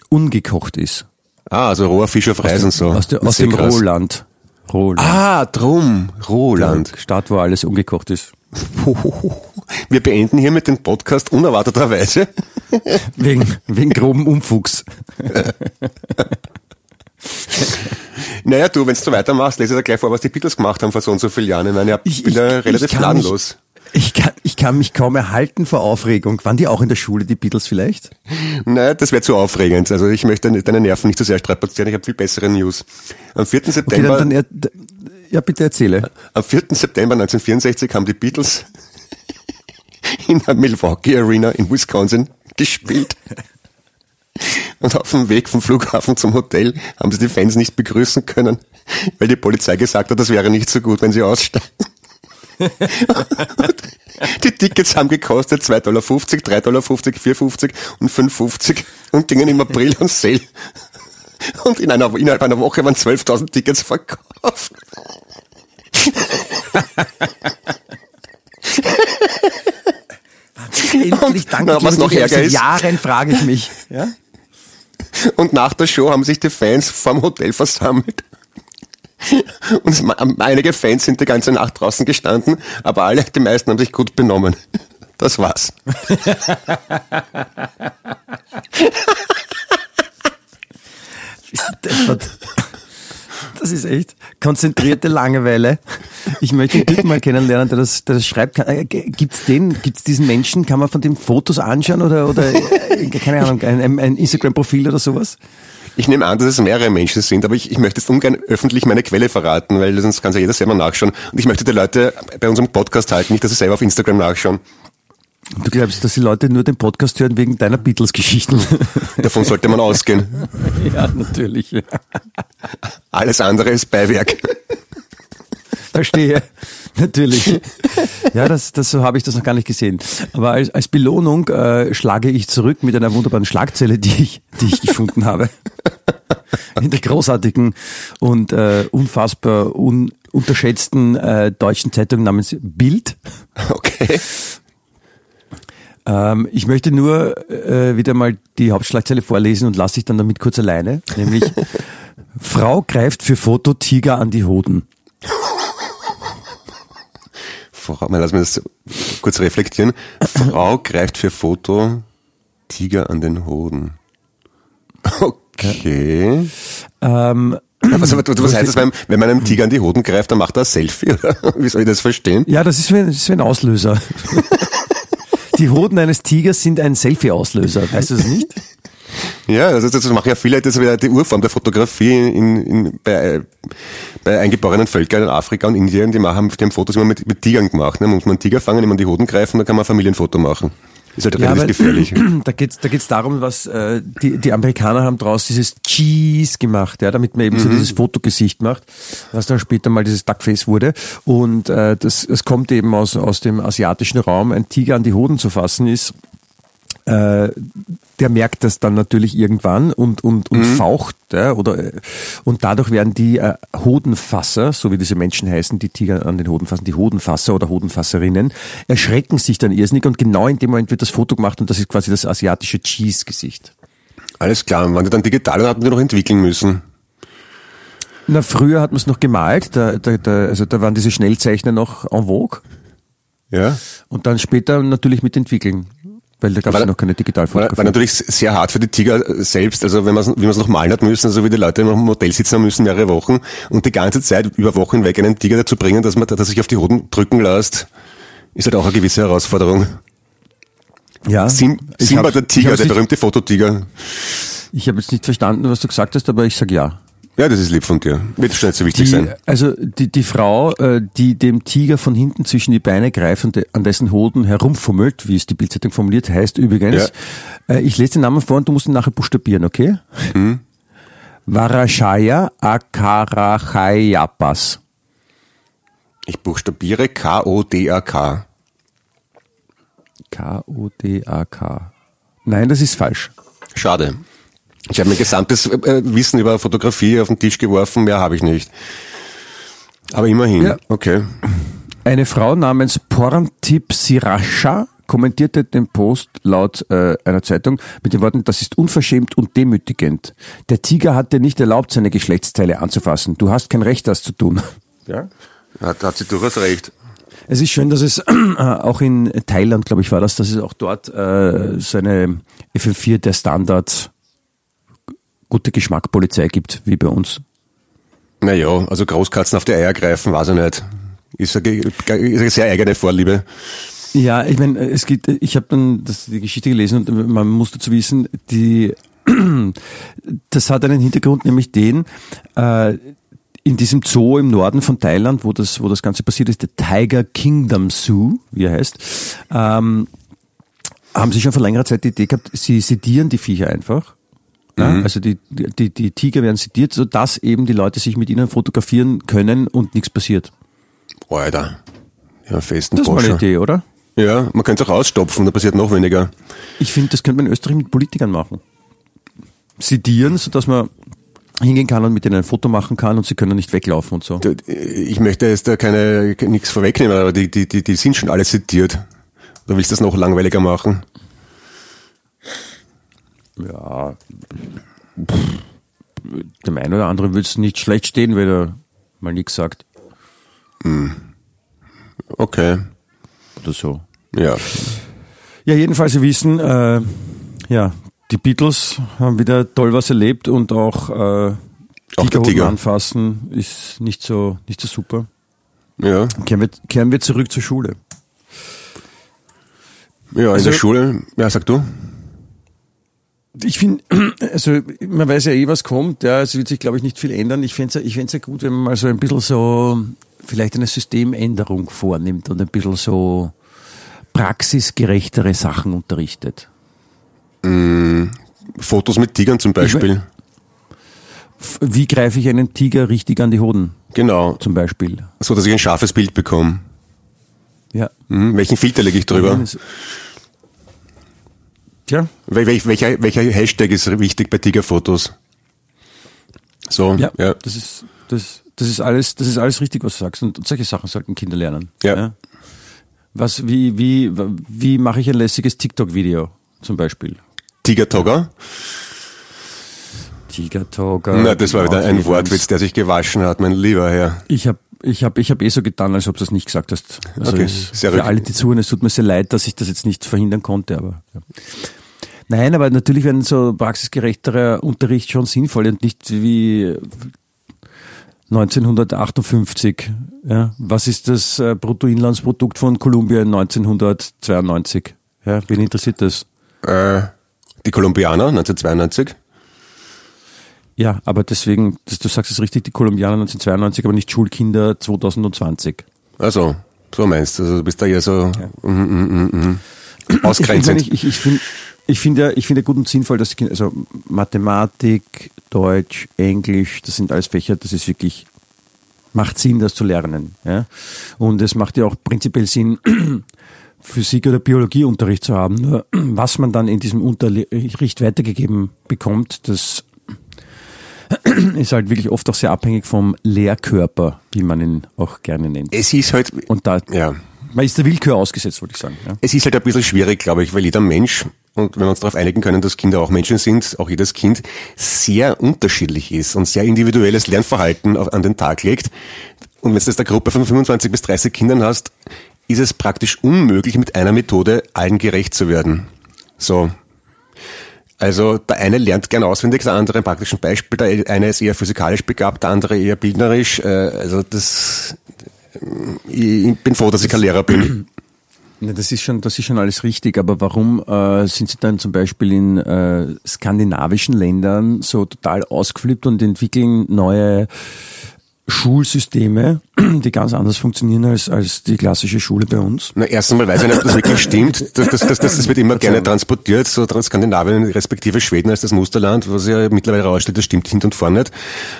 Ungekocht ist. Ah, also roher Fisch auf Reis und so. Aus, Das aus dem. Rohland. Rohland. Ah, drum. Roland. Der Staat, wo alles ungekocht ist. Wir beenden hier mit dem Podcast unerwarteterweise. Wegen, wegen groben Umfuchs. Naja, du, wenn du weitermachst, lese dir gleich vor, was die Beatles gemacht haben vor so und so vielen Jahren. Ich meine, ich bin da relativ gnadenlos. Ich kann, ich kann mich kaum erhalten vor Aufregung. Waren die auch in der Schule, die Beatles vielleicht? Naja, das wäre zu aufregend. Also ich möchte deine Nerven nicht zu sehr strapazieren. Ich habe viel bessere News. Am 4. Okay, September, dann, dann, er- ja, bitte erzähle. am 4. September 1964 haben die Beatles in der Milwaukee Arena in Wisconsin gespielt. Und auf dem Weg vom Flughafen zum Hotel haben sie die Fans nicht begrüßen können, weil die Polizei gesagt hat, das wäre nicht so gut, wenn sie aussteigen. Und die Tickets haben gekostet 2,50 Dollar, 3,50 Dollar, 4,50 und 5,50 und gingen im April on Sale. Und in einer, innerhalb einer Woche waren 12.000 Tickets verkauft. Endlich, danke. Na, was noch ärger ist- Jahren frage ich mich. Ja? Und nach der Show haben sich die Fans vorm Hotel versammelt. Und einige Fans sind die ganze Nacht draußen gestanden, aber alle, die meisten haben sich gut benommen. Das war's. Das ist echt konzentrierte Langeweile. Ich möchte den Typen mal kennenlernen, der das, der das schreibt. Äh, Gibt's den, gibt's diesen Menschen? Kann man von dem Fotos anschauen oder, oder äh, keine Ahnung, ein, ein Instagram-Profil oder sowas? Ich nehme an, dass es mehrere Menschen sind, aber ich, ich möchte jetzt ungern öffentlich meine Quelle verraten, weil sonst kann ja jeder selber nachschauen. Und ich möchte die Leute bei unserem Podcast halten, nicht, dass sie selber auf Instagram nachschauen. Du glaubst, dass die Leute nur den Podcast hören wegen deiner Beatles-Geschichten? Davon sollte man ausgehen. ja, natürlich. Alles andere ist Beiwerk. Verstehe. Natürlich. Ja, das, das so habe ich das noch gar nicht gesehen. Aber als, als Belohnung äh, schlage ich zurück mit einer wunderbaren Schlagzeile, die ich, die ich gefunden habe. In der großartigen und äh, unfassbar un, unterschätzten äh, deutschen Zeitung namens Bild. Okay. Ähm, ich möchte nur äh, wieder mal die Hauptschlagzeile vorlesen und lasse ich dann damit kurz alleine. Nämlich Frau greift für Foto Tiger an die Hoden. Frau, mal lass mich das kurz reflektieren. Frau greift für Foto Tiger an den Hoden. Okay. Ähm, Was, was, was heißt das, wenn, wenn man einem Tiger an die Hoden greift, dann macht er ein Selfie, oder? Wie soll ich das verstehen? Ja, das ist wie, das ist wie ein Auslöser. Die Hoden eines Tigers sind ein Selfie-Auslöser. Weißt du das nicht? Ja, also das machen ja viele, das ist wieder die Urform der Fotografie in, in, bei, bei eingeborenen Völkern in Afrika und Indien, die machen die haben Fotos immer mit, mit Tigern gemacht. Ne? Muss man einen Tiger fangen, an die Hoden greifen, dann kann man ein Familienfoto machen. Ist halt relativ aber gefährlich. Da geht's, da geht's darum, was äh, die, die Amerikaner haben draus dieses Cheese gemacht, ja, damit man eben Mhm. so dieses Fotogesicht macht, was dann später mal dieses Duckface wurde. Und äh, das, es kommt eben aus, aus dem asiatischen Raum, ein Tiger an die Hoden zu fassen ist äh, der merkt das dann natürlich irgendwann und, und, und faucht, ja, oder, äh, und dadurch werden die äh, Hodenfasser, so wie diese Menschen heißen, die Tiger an den Hoden fassen, die Hodenfasser oder Hodenfasserinnen, erschrecken sich dann irrsinnig und genau in dem Moment wird das Foto gemacht und das ist quasi das asiatische Cheese-Gesicht. Alles klar, und waren die dann digital oder hatten die noch entwickeln müssen? Na, früher hat man es noch gemalt, da, da, da, also da waren diese Schnellzeichner noch en vogue Ja. und dann später natürlich mit entwickeln, weil da gab es War- ja noch keine War, Digitalfotografie. war natürlich sehr hart für die Tiger selbst, also wenn man wie man es noch malen hat müssen, also wie die Leute noch im Hotel sitzen haben müssen mehrere Wochen und die ganze Zeit über Wochen hinweg einen Tiger dazu bringen, dass man dass sich auf die Hoden drücken lässt, ist halt auch eine gewisse Herausforderung. ja, Sim, Simba hab's- der Tiger, der berühmte Fototiger. Ich habe jetzt nicht verstanden, was du gesagt hast, aber ich sag ja. Ja, das ist lieb von dir. Wird schon nicht so wichtig Die, sein. also die, die Frau, äh, die dem Tiger von hinten zwischen die Beine greift und an dessen Hoden herumfummelt, wie es die Bildzeitung formuliert, heißt übrigens, äh, ich lese den Namen vor und du musst ihn nachher buchstabieren, okay? Mhm. Varashaya Akarachayapas. Ich buchstabiere K-O-D-A-K. K-O-D-A-K. Nein, das ist falsch. Schade. Ich habe mein gesamtes äh, Wissen über Fotografie auf den Tisch geworfen, mehr habe ich nicht. Aber immerhin, Ja. okay. Eine Frau namens Porntip Sirasha kommentierte den Post laut äh, einer Zeitung mit den Worten, das ist unverschämt und demütigend. Der Tiger hat dir nicht erlaubt, seine Geschlechtsteile anzufassen. Du hast kein Recht, das zu tun. Ja. Hat, hat sie durchaus recht. Es ist schön, dass es äh, auch in Thailand, glaube ich, war das, dass es auch dort äh, so eine FM4 der Standard gute Geschmackpolizei gibt, wie bei uns. Naja, also Großkatzen auf die Eier greifen, weiß ich nicht. Ist eine, ist eine sehr eigene Vorliebe. Ja, ich meine, es gibt, ich habe dann das, die Geschichte gelesen und man muss dazu wissen, die, das hat einen Hintergrund, nämlich den, äh, in diesem Zoo im Norden von Thailand, wo das, wo das Ganze passiert ist, der Tiger Kingdom Zoo, wie er heißt, ähm, haben sie schon vor längerer Zeit die Idee gehabt, sie sedieren die Viecher einfach. Ja, also die, die, die Tiger werden sediert, sodass eben die Leute sich mit ihnen fotografieren können und nichts passiert. Alter. Ja, festen Das ist mal eine. Idee, oder? Ja, man könnte es auch ausstopfen, da passiert noch weniger. Ich finde, das könnte man in Österreich mit Politikern machen. Sedieren, sodass man hingehen kann und mit denen ein Foto machen kann und sie können nicht weglaufen und so. Ich möchte jetzt da keine nichts vorwegnehmen, aber die, die, die, die sind schon alle zitiert. Oder willst du das noch langweiliger machen? Ja, pff, dem einen oder anderen würde es nicht schlecht stehen, wenn er mal nichts sagt Okay. oder so. Ja. Ja, jedenfalls, Sie wissen, äh, ja, die Beatles haben wieder toll was erlebt und auch, äh, Auch Tiger. anfassen ist nicht so, nicht so super. Ja. Kehren wir, kehren wir zurück zur Schule. Ja, in Also- der Schule. Ja, sag du. Ich finde, also man weiß ja eh, was kommt, ja, es wird sich, glaube ich, nicht viel ändern. Ich fände es ich fänd's ja gut, wenn man mal so ein bisschen so vielleicht eine Systemänderung vornimmt und ein bisschen so praxisgerechtere Sachen unterrichtet. Fotos mit Tigern zum Beispiel. F- Wie greife ich einen Tiger richtig an die Hoden, Genau. zum Beispiel? So, dass ich ein scharfes Bild bekomme. Ja. Mhm. Welchen Filter lege ich drüber? Tja, Wel wel welcher, welcher Hashtag ist wichtig bei Tigerfotos? So, ja, ja. Das, ist, das, das, ist alles, das ist alles richtig, was du sagst. Und solche Sachen sollten Kinder lernen. Ja. Was, wie, wie, wie mache ich ein lässiges TikTok-Video zum Beispiel? Tiger-Togger? Tiger-Toga. Na, das war wieder ein Clemens. Wortwitz, der sich gewaschen hat, mein lieber Herr. Ich habe ich hab, ich hab eh so getan, als ob du das nicht gesagt hast. Also Okay, es, sehr für alle, die zuhören, es tut mir sehr leid, dass ich das jetzt nicht verhindern konnte, aber ja. Nein, aber natürlich wäre so praxisgerechterer Unterricht schon sinnvoll und nicht wie 1958. Ja, was ist das äh, Bruttoinlandsprodukt von Kolumbien 1992? Ja, wen interessiert das? Äh, die Kolumbianer, 1992. Ja, aber deswegen, das, du sagst es richtig, die Kolumbianer 1992, aber nicht Schulkinder 2020. Also, so meinst du. Also, du bist da eher so mhm, mhm, mhm, mhm. ausgrenzend. Ich, ich, ich finde ich finde ja, ich finde ja gut und sinnvoll, dass die Kinder, also Mathematik, Deutsch, Englisch, das sind alles Fächer, das ist wirklich, macht Sinn, das zu lernen. Ja? Und es macht ja auch prinzipiell Sinn, Physik- oder Biologieunterricht zu haben. Nur was man dann in diesem Unterricht weitergegeben bekommt, das ist halt wirklich oft auch sehr abhängig vom Lehrkörper, wie man ihn auch gerne nennt. Es ist halt, Und da, ja, man ist der Willkür ausgesetzt, würde ich sagen. Ja. es ist halt ein bisschen schwierig, glaube ich, weil jeder Mensch, und wenn wir uns darauf einigen können, dass Kinder auch Menschen sind, auch jedes Kind sehr unterschiedlich ist und sehr individuelles Lernverhalten auf- an den Tag legt. Und wenn du jetzt eine Gruppe von 25 bis 30 Kindern hast, ist es praktisch unmöglich, mit einer Methode allen gerecht zu werden. So. Also der eine lernt gern auswendig, der andere ein praktischen Beispiel, der eine ist eher physikalisch begabt, der andere eher bildnerisch. Äh, Also das, ich bin froh, dass ich kein Lehrer bin. Das ist schon, das ist schon alles richtig, aber warum äh, sind Sie dann zum Beispiel in äh, skandinavischen Ländern so total ausgeflippt und entwickeln neue Schulsysteme, die ganz anders funktionieren als, als die klassische Schule bei uns? Na, erst einmal weiß ich nicht, ob das wirklich stimmt. Das, das, das, das, wird immer gerne transportiert, so Skandinavien respektive Schweden als das Musterland, was ja mittlerweile raussteht, das stimmt hinten und vorne nicht.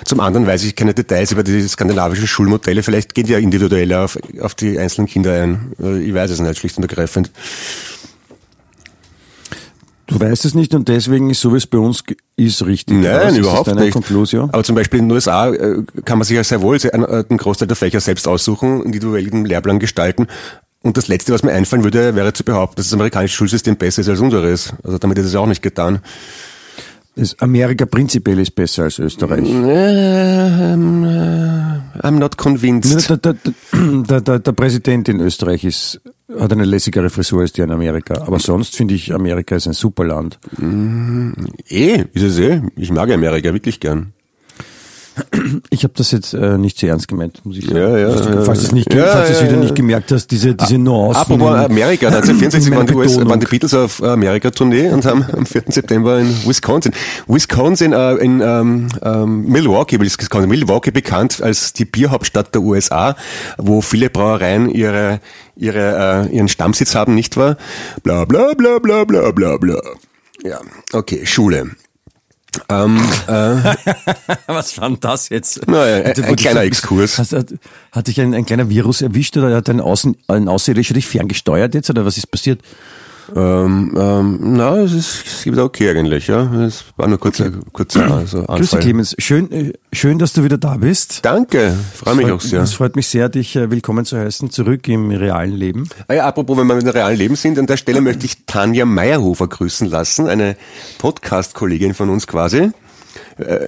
Zum anderen weiß ich keine Details über die skandinavischen Schulmodelle. Vielleicht geht ja individuell auf, auf die einzelnen Kinder ein. Ich weiß es nicht, schlicht und ergreifend. Du weißt es nicht und deswegen ist so, wie es bei uns ist, richtig. Nein, ist überhaupt deine nicht. Konklusion? Aber zum Beispiel in den USA äh, kann man sich ja sehr wohl einen, äh, den Großteil der Fächer selbst aussuchen, individuellen Lehrplan gestalten. Und das Letzte, was mir einfallen würde, wäre zu behaupten, dass das amerikanische Schulsystem besser ist als unseres. Also damit ist es auch nicht getan. Das Amerika prinzipiell ist besser als Österreich. Ähm, äh, I'm not convinced. Der, der, der, der Präsident in Österreich ist, hat eine lässigere Frisur als die in Amerika. Aber sonst finde ich, Amerika ist ein super Land. Eh, ist es eh. Ich mag Amerika wirklich gern. Ich habe das jetzt äh, nicht so ernst gemeint, muss ich sagen. Ja, ja, falls du, ja. falls es nicht, Ja, falls du es ja, wieder ja. nicht gemerkt hast, diese, diese Nuancen. Apropos Amerika, in 1964 meiner waren die, US, waren die Beatles auf Amerika-Tournee und haben am 4. September in Wisconsin. Wisconsin, äh, in ähm, ähm, Milwaukee, Wisconsin, Milwaukee bekannt als die Bierhauptstadt der USA, wo viele Brauereien ihre, ihre, äh, ihren Stammsitz haben, nicht wahr? Bla bla bla bla bla bla bla. Ja, okay, Schule. Ähm, äh, Was war denn das jetzt? Na ja, ein- ein kleiner Exkurs. Hast, hat, hat dich ein, ein kleiner Virus erwischt oder hat ein, Außen, ein Außerirdischer dich ferngesteuert jetzt oder was ist passiert? Ähm, ähm, na, es ist, es ist okay eigentlich, ja. Es war nur kurzer, kurzer also Anfall. Clemens. Schön, äh, schön, dass du wieder da bist. Danke, freue mich auch sehr. Es freut mich sehr, dich äh, willkommen zu heißen, zurück im realen Leben. Ah ja, apropos, wenn wir dem realen Leben sind, an der Stelle möchte ich Tanja Meyerhofer grüßen lassen, eine Podcast-Kollegin von uns quasi.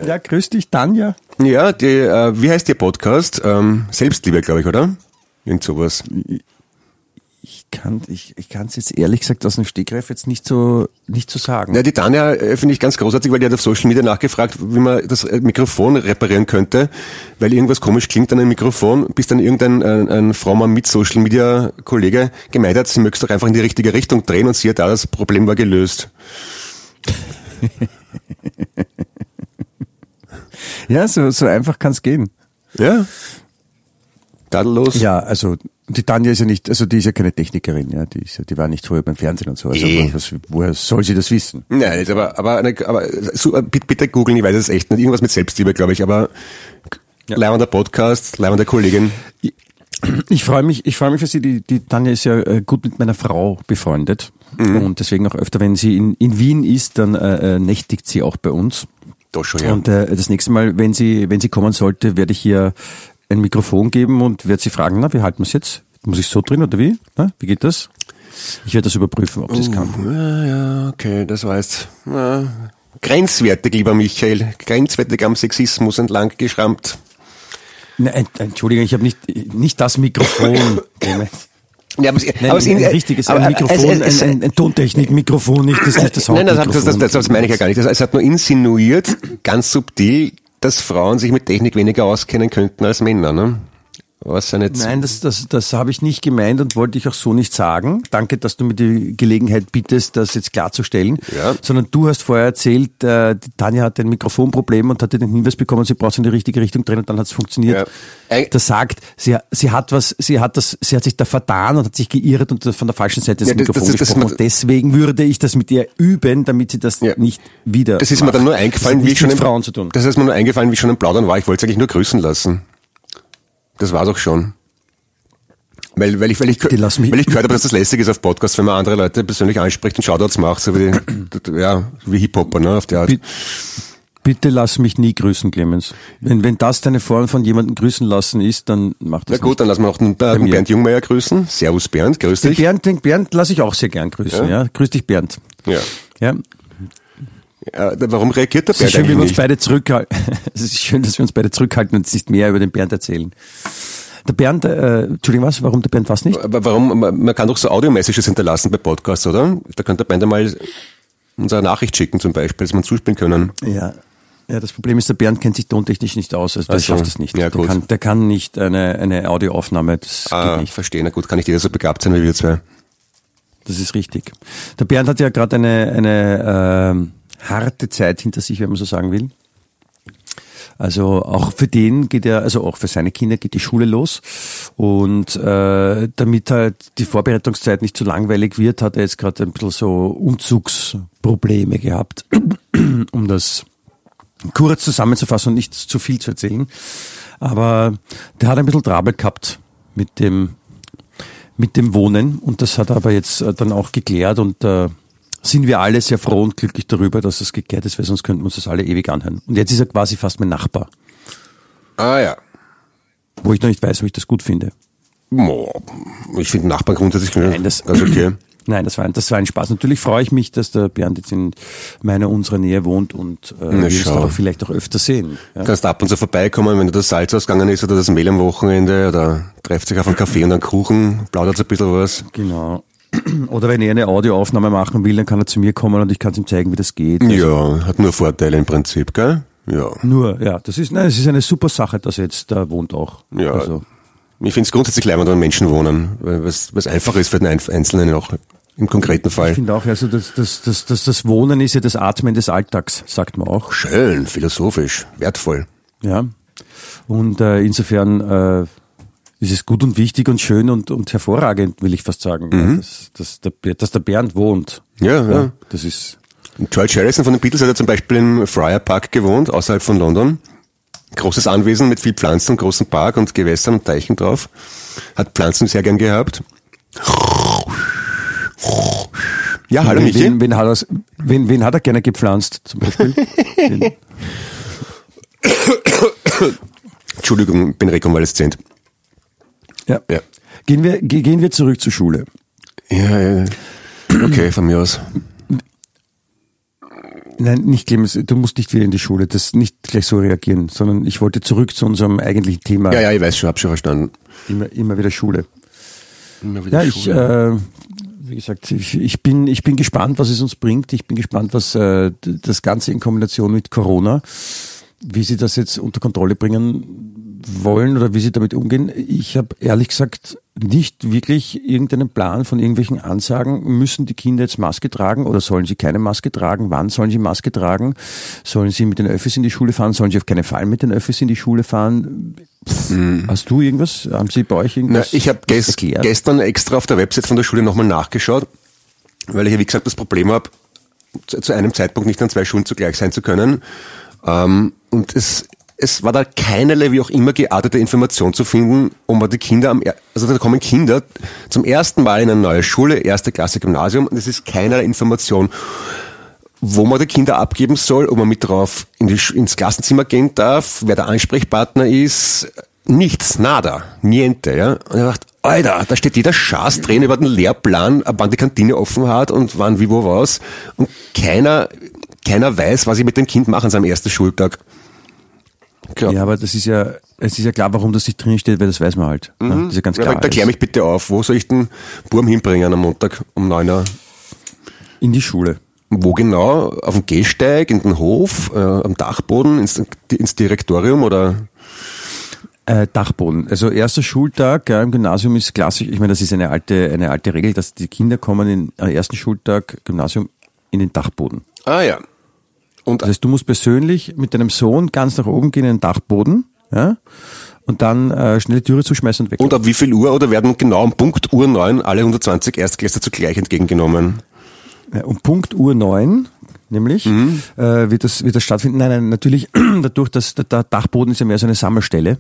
Ja, grüß dich, Tanja. Ja, die, äh, wie heißt Ihr Podcast? Ähm, Selbstliebe, glaube ich, oder? Irgend sowas. Ich kann ich, ich kann es jetzt ehrlich gesagt aus dem Stegreif jetzt nicht so nicht so sagen. Ja, die Tanja äh, finde ich ganz großartig, weil die hat auf Social Media nachgefragt, wie man das äh, Mikrofon reparieren könnte, weil irgendwas komisch klingt an einem Mikrofon, bis dann irgendein ein, ein frommer mit Social Media Kollege gemeint hat, sie möchte doch einfach in die richtige Richtung drehen und sie hat da das Problem war gelöst. Ja, so, so einfach kann es gehen. Ja. Tadellos. Ja, also die Tanja ist ja nicht, also die ist ja keine Technikerin, ja, die, ist die war nicht vorher beim Fernsehen und so. Also Eh. was, woher soll sie das wissen? Nein, aber, aber, aber so, bitte, googeln, ich weiß es echt nicht. Irgendwas mit Selbstliebe, glaube ich, aber Ja. leibender Podcast, leibende Kollegin. Ich freue mich, ich freue mich für sie. Die, die Tanja ist ja äh, gut mit meiner Frau befreundet und deswegen auch öfter, wenn sie in, in Wien ist, dann äh, äh, nächtigt sie auch bei uns. Doch schon, ja. Und äh, das nächste Mal, wenn sie, wenn sie kommen sollte, werde ich ihr ein Mikrofon geben und werde sie fragen, na, wie halten wir es jetzt? Muss ich so drin oder wie? Na, wie geht das? Ich werde das überprüfen, ob sie es kann. Ja, ja, okay, das jetzt ja, grenzwertig, lieber Michael. Grenzwertig am Sexismus entlang geschrammt. Nein, Entschuldigung, ich habe nicht, nicht das Mikrofon. Ja, aber, es- Nein, aber es- ein richtiges aber- ein Mikrofon, es- es- ein, ein, ein Tontechnik-Mikrofon, nicht das, nicht das Nein, das, Hauptmikrofon. das, das, das, das meine ich ja gar nicht. Das, es hat nur insinuiert, ganz subtil, dass Frauen sich mit Technik weniger auskennen könnten als Männer. Ne? Was ja nicht Nein, das, das, das habe ich nicht gemeint und wollte ich auch so nicht sagen. Danke, dass du mir die Gelegenheit bietest, das jetzt klarzustellen. Ja. Sondern du hast vorher erzählt, äh, Tanja hatte ein Mikrofonproblem und hatte den Hinweis bekommen, sie braucht es in die richtige Richtung drehen und dann hat es funktioniert. Ja. Das sagt, sie, sie hat was, sie hat das, sie hat sich da vertan und hat sich geirrt und von der falschen Seite des Ja, das- Mikrofons das- das- gesprochen. und deswegen würde ich das mit ihr üben, damit sie das Ja. nicht wieder. Das ist mir macht. dann nur eingefallen, wie ich schon mit im, Frauen zu tun. Das ist mir nur eingefallen, wie ich schon im Plaudern war. Ich wollte es eigentlich nur grüßen lassen. Das war's auch schon. Weil, weil ich, weil ich, Die weil ich gehört habe, dass das lästig ist auf Podcasts, wenn man andere Leute persönlich anspricht und Shoutouts macht, so wie, ja, wie Hip-Hopper, ne, auf der Art. Bi- Bitte lass mich nie grüßen, Clemens. Wenn, wenn das deine Form von jemandem grüßen lassen ist, dann mach Na das gut, dann lassen wir noch den, den. Bernd Jungmeier grüßen. Servus Bernd, grüß nicht. dich. Den Bernd, den Bernd lasse ich auch sehr gern grüßen. Ja? Grüß dich, Bernd. Ja. Ja. Ja, warum reagiert der Es ist Bernd schön, wie wir uns beide zurückhalten. Es ist schön, dass wir uns beide zurückhalten und nicht mehr über den Bernd erzählen. Der Bernd, äh, Entschuldigung, was? Warum der Bernd was nicht? Aber warum, man kann doch so Audio-Messages hinterlassen bei Podcasts, oder? Da könnte der Bernd einmal unsere Nachricht schicken zum Beispiel, dass wir zuspielen können. Ja. Ja, das Problem ist, der Bernd kennt sich tontechnisch nicht aus. Also der so. schafft das nicht. Ja, der, kann, der kann nicht eine, eine Audioaufnahme. Das Ah, geht nicht. verstehe. Na gut, kann nicht jeder so begabt sein wie wir zwei. Das ist richtig. Der Bernd hat ja gerade eine, eine ähm, harte Zeit hinter sich, wenn man so sagen will. Also auch für den geht er, also auch für seine Kinder geht die Schule los. Und äh, damit halt die Vorbereitungszeit nicht zu langweilig wird, hat er jetzt gerade ein bisschen so Umzugsprobleme gehabt, um das kurz zusammenzufassen und nicht zu viel zu erzählen. Aber der hat ein bisschen Trabel gehabt mit dem mit dem Wohnen und das hat er aber jetzt äh, dann auch geklärt und äh, sind wir alle sehr froh und glücklich darüber, dass das geklärt ist, weil sonst könnten wir uns das alle ewig anhören. Und jetzt ist er quasi fast mein Nachbar, Ah ja. wo ich noch nicht weiß, ob ich das gut finde. Ich finde Nachbarn grundsätzlich Nein, das- ganz okay. Nein, das war, ein, das war ein Spaß. Natürlich freue ich mich, dass der Bernd jetzt in meiner, unserer Nähe wohnt und äh, wir uns auch vielleicht auch öfter sehen. Ja. Du kannst ab und zu vorbeikommen, wenn du das Salz ausgegangen ist oder das Mehl am Wochenende oder trefft sich auf einen Kaffee und einen Kuchen, plaudert ein bisschen was. Genau. Oder wenn er eine Audioaufnahme machen will, dann kann er zu mir kommen und ich kann es ihm zeigen, wie das geht. Also Ja, hat nur Vorteile im Prinzip, gell? Ja. Nur, ja, das ist, nein, es ist eine super Sache, dass er jetzt da wohnt auch. Ja. Also, Ich finde es grundsätzlich leibend, wenn Menschen wohnen, weil was, was einfacher ist für den Einzelnen auch im konkreten Ich Fall. finde auch, also das, das, das, das, das Wohnen ist ja das Atmen des Alltags, sagt man auch. Schön, philosophisch, wertvoll. Ja. Und äh, insofern äh, ist es gut und wichtig und schön und, und hervorragend, will ich fast sagen, ja, dass, dass, der, dass der Bernd wohnt. Ja, ja. Das ist George Harrison von den Beatles hat ja zum Beispiel im Friar Park gewohnt, außerhalb von London. Großes Anwesen mit viel Pflanzen, großen Park und Gewässern und Teichen drauf. Hat Pflanzen sehr gern gehabt. Ja, hallo Michi. wen, wen, hat er, wen, wen hat er gerne gepflanzt, zum Beispiel? Entschuldigung, bin rekonvaleszent. Ja. Ja. Gehen, wir, ge- gehen wir zurück zur Schule. Ja, ja. Okay, von mir aus. Nein, nicht Clemens, du musst nicht wieder in die Schule, das nicht gleich so reagieren, sondern ich wollte zurück zu unserem eigentlichen Thema. Ja, ja, ich weiß schon, hab schon verstanden. Immer, immer wieder Schule. Immer wieder Ja, ich, Schule. äh, wie gesagt, ich, ich, bin, ich bin gespannt, was es uns bringt. Ich bin gespannt, was äh, das Ganze in Kombination mit Corona, wie sie das jetzt unter Kontrolle bringen wollen oder wie sie damit umgehen. Ich habe ehrlich gesagt nicht wirklich irgendeinen Plan von irgendwelchen Ansagen. Müssen die Kinder jetzt Maske tragen oder sollen sie keine Maske tragen? Wann sollen sie Maske tragen? Sollen sie mit den Öffis in die Schule fahren? Sollen sie auf keinen Fall mit den Öffis in die Schule fahren? Pff, Hast du irgendwas? Haben sie bei euch Na, irgendwas? ich habe was ges erklärt? gestern extra auf der Website von der Schule nochmal nachgeschaut, weil ich ja wie gesagt das Problem habe, zu, zu einem Zeitpunkt nicht an zwei Schulen zugleich sein zu können. Ähm, und es, es war da keinerlei, wie auch immer, geartete Information zu finden, um die Kinder am, er- also da kommen Kinder zum ersten Mal in eine neue Schule, erste Klasse Gymnasium, und es ist keinerlei Information, wo man die Kinder abgeben soll, ob man mit drauf in die, ins Klassenzimmer gehen darf, wer der Ansprechpartner ist, nichts, nada, niente, ja. Und ich dachte, Alter, da steht jeder Schaß drin über den Lehrplan, ab wann die Kantine offen hat und wann, wie, wo, was. Und keiner, keiner weiß, was ich mit dem Kind mache an seinem ersten Schultag. Klar. Ja, aber das ist ja, es ist ja klar, warum das nicht drin steht, weil das weiß man halt. Ja, das ist ja ganz Ja, klar. da, da klär mich bitte auf, wo soll ich den Burm hinbringen am Montag um 9 Uhr? In die Schule. Wo genau? Auf dem Gehsteig, in den Hof, äh, am Dachboden, ins, ins Direktorium oder? Äh, Dachboden. Also erster Schultag ja, im Gymnasium ist klassisch. Ich meine, das ist eine alte, eine alte Regel, dass die Kinder kommen in, am ersten Schultag Gymnasium in den Dachboden. Ah ja. Und Das heißt, du musst persönlich mit deinem Sohn ganz nach oben gehen in den Dachboden, ja, und dann äh, schnell die Türe zuschmeißen und weg. Und ab wie viel Uhr oder werden genau um Punkt Uhr 9 alle 120 Erstklässler zugleich entgegengenommen? Ja, um Punkt Uhr neun, nämlich, Mhm. äh, wird, das, wird das stattfinden. Nein, nein, natürlich, dadurch, dass der, der Dachboden ist ja mehr so eine Sammelstelle.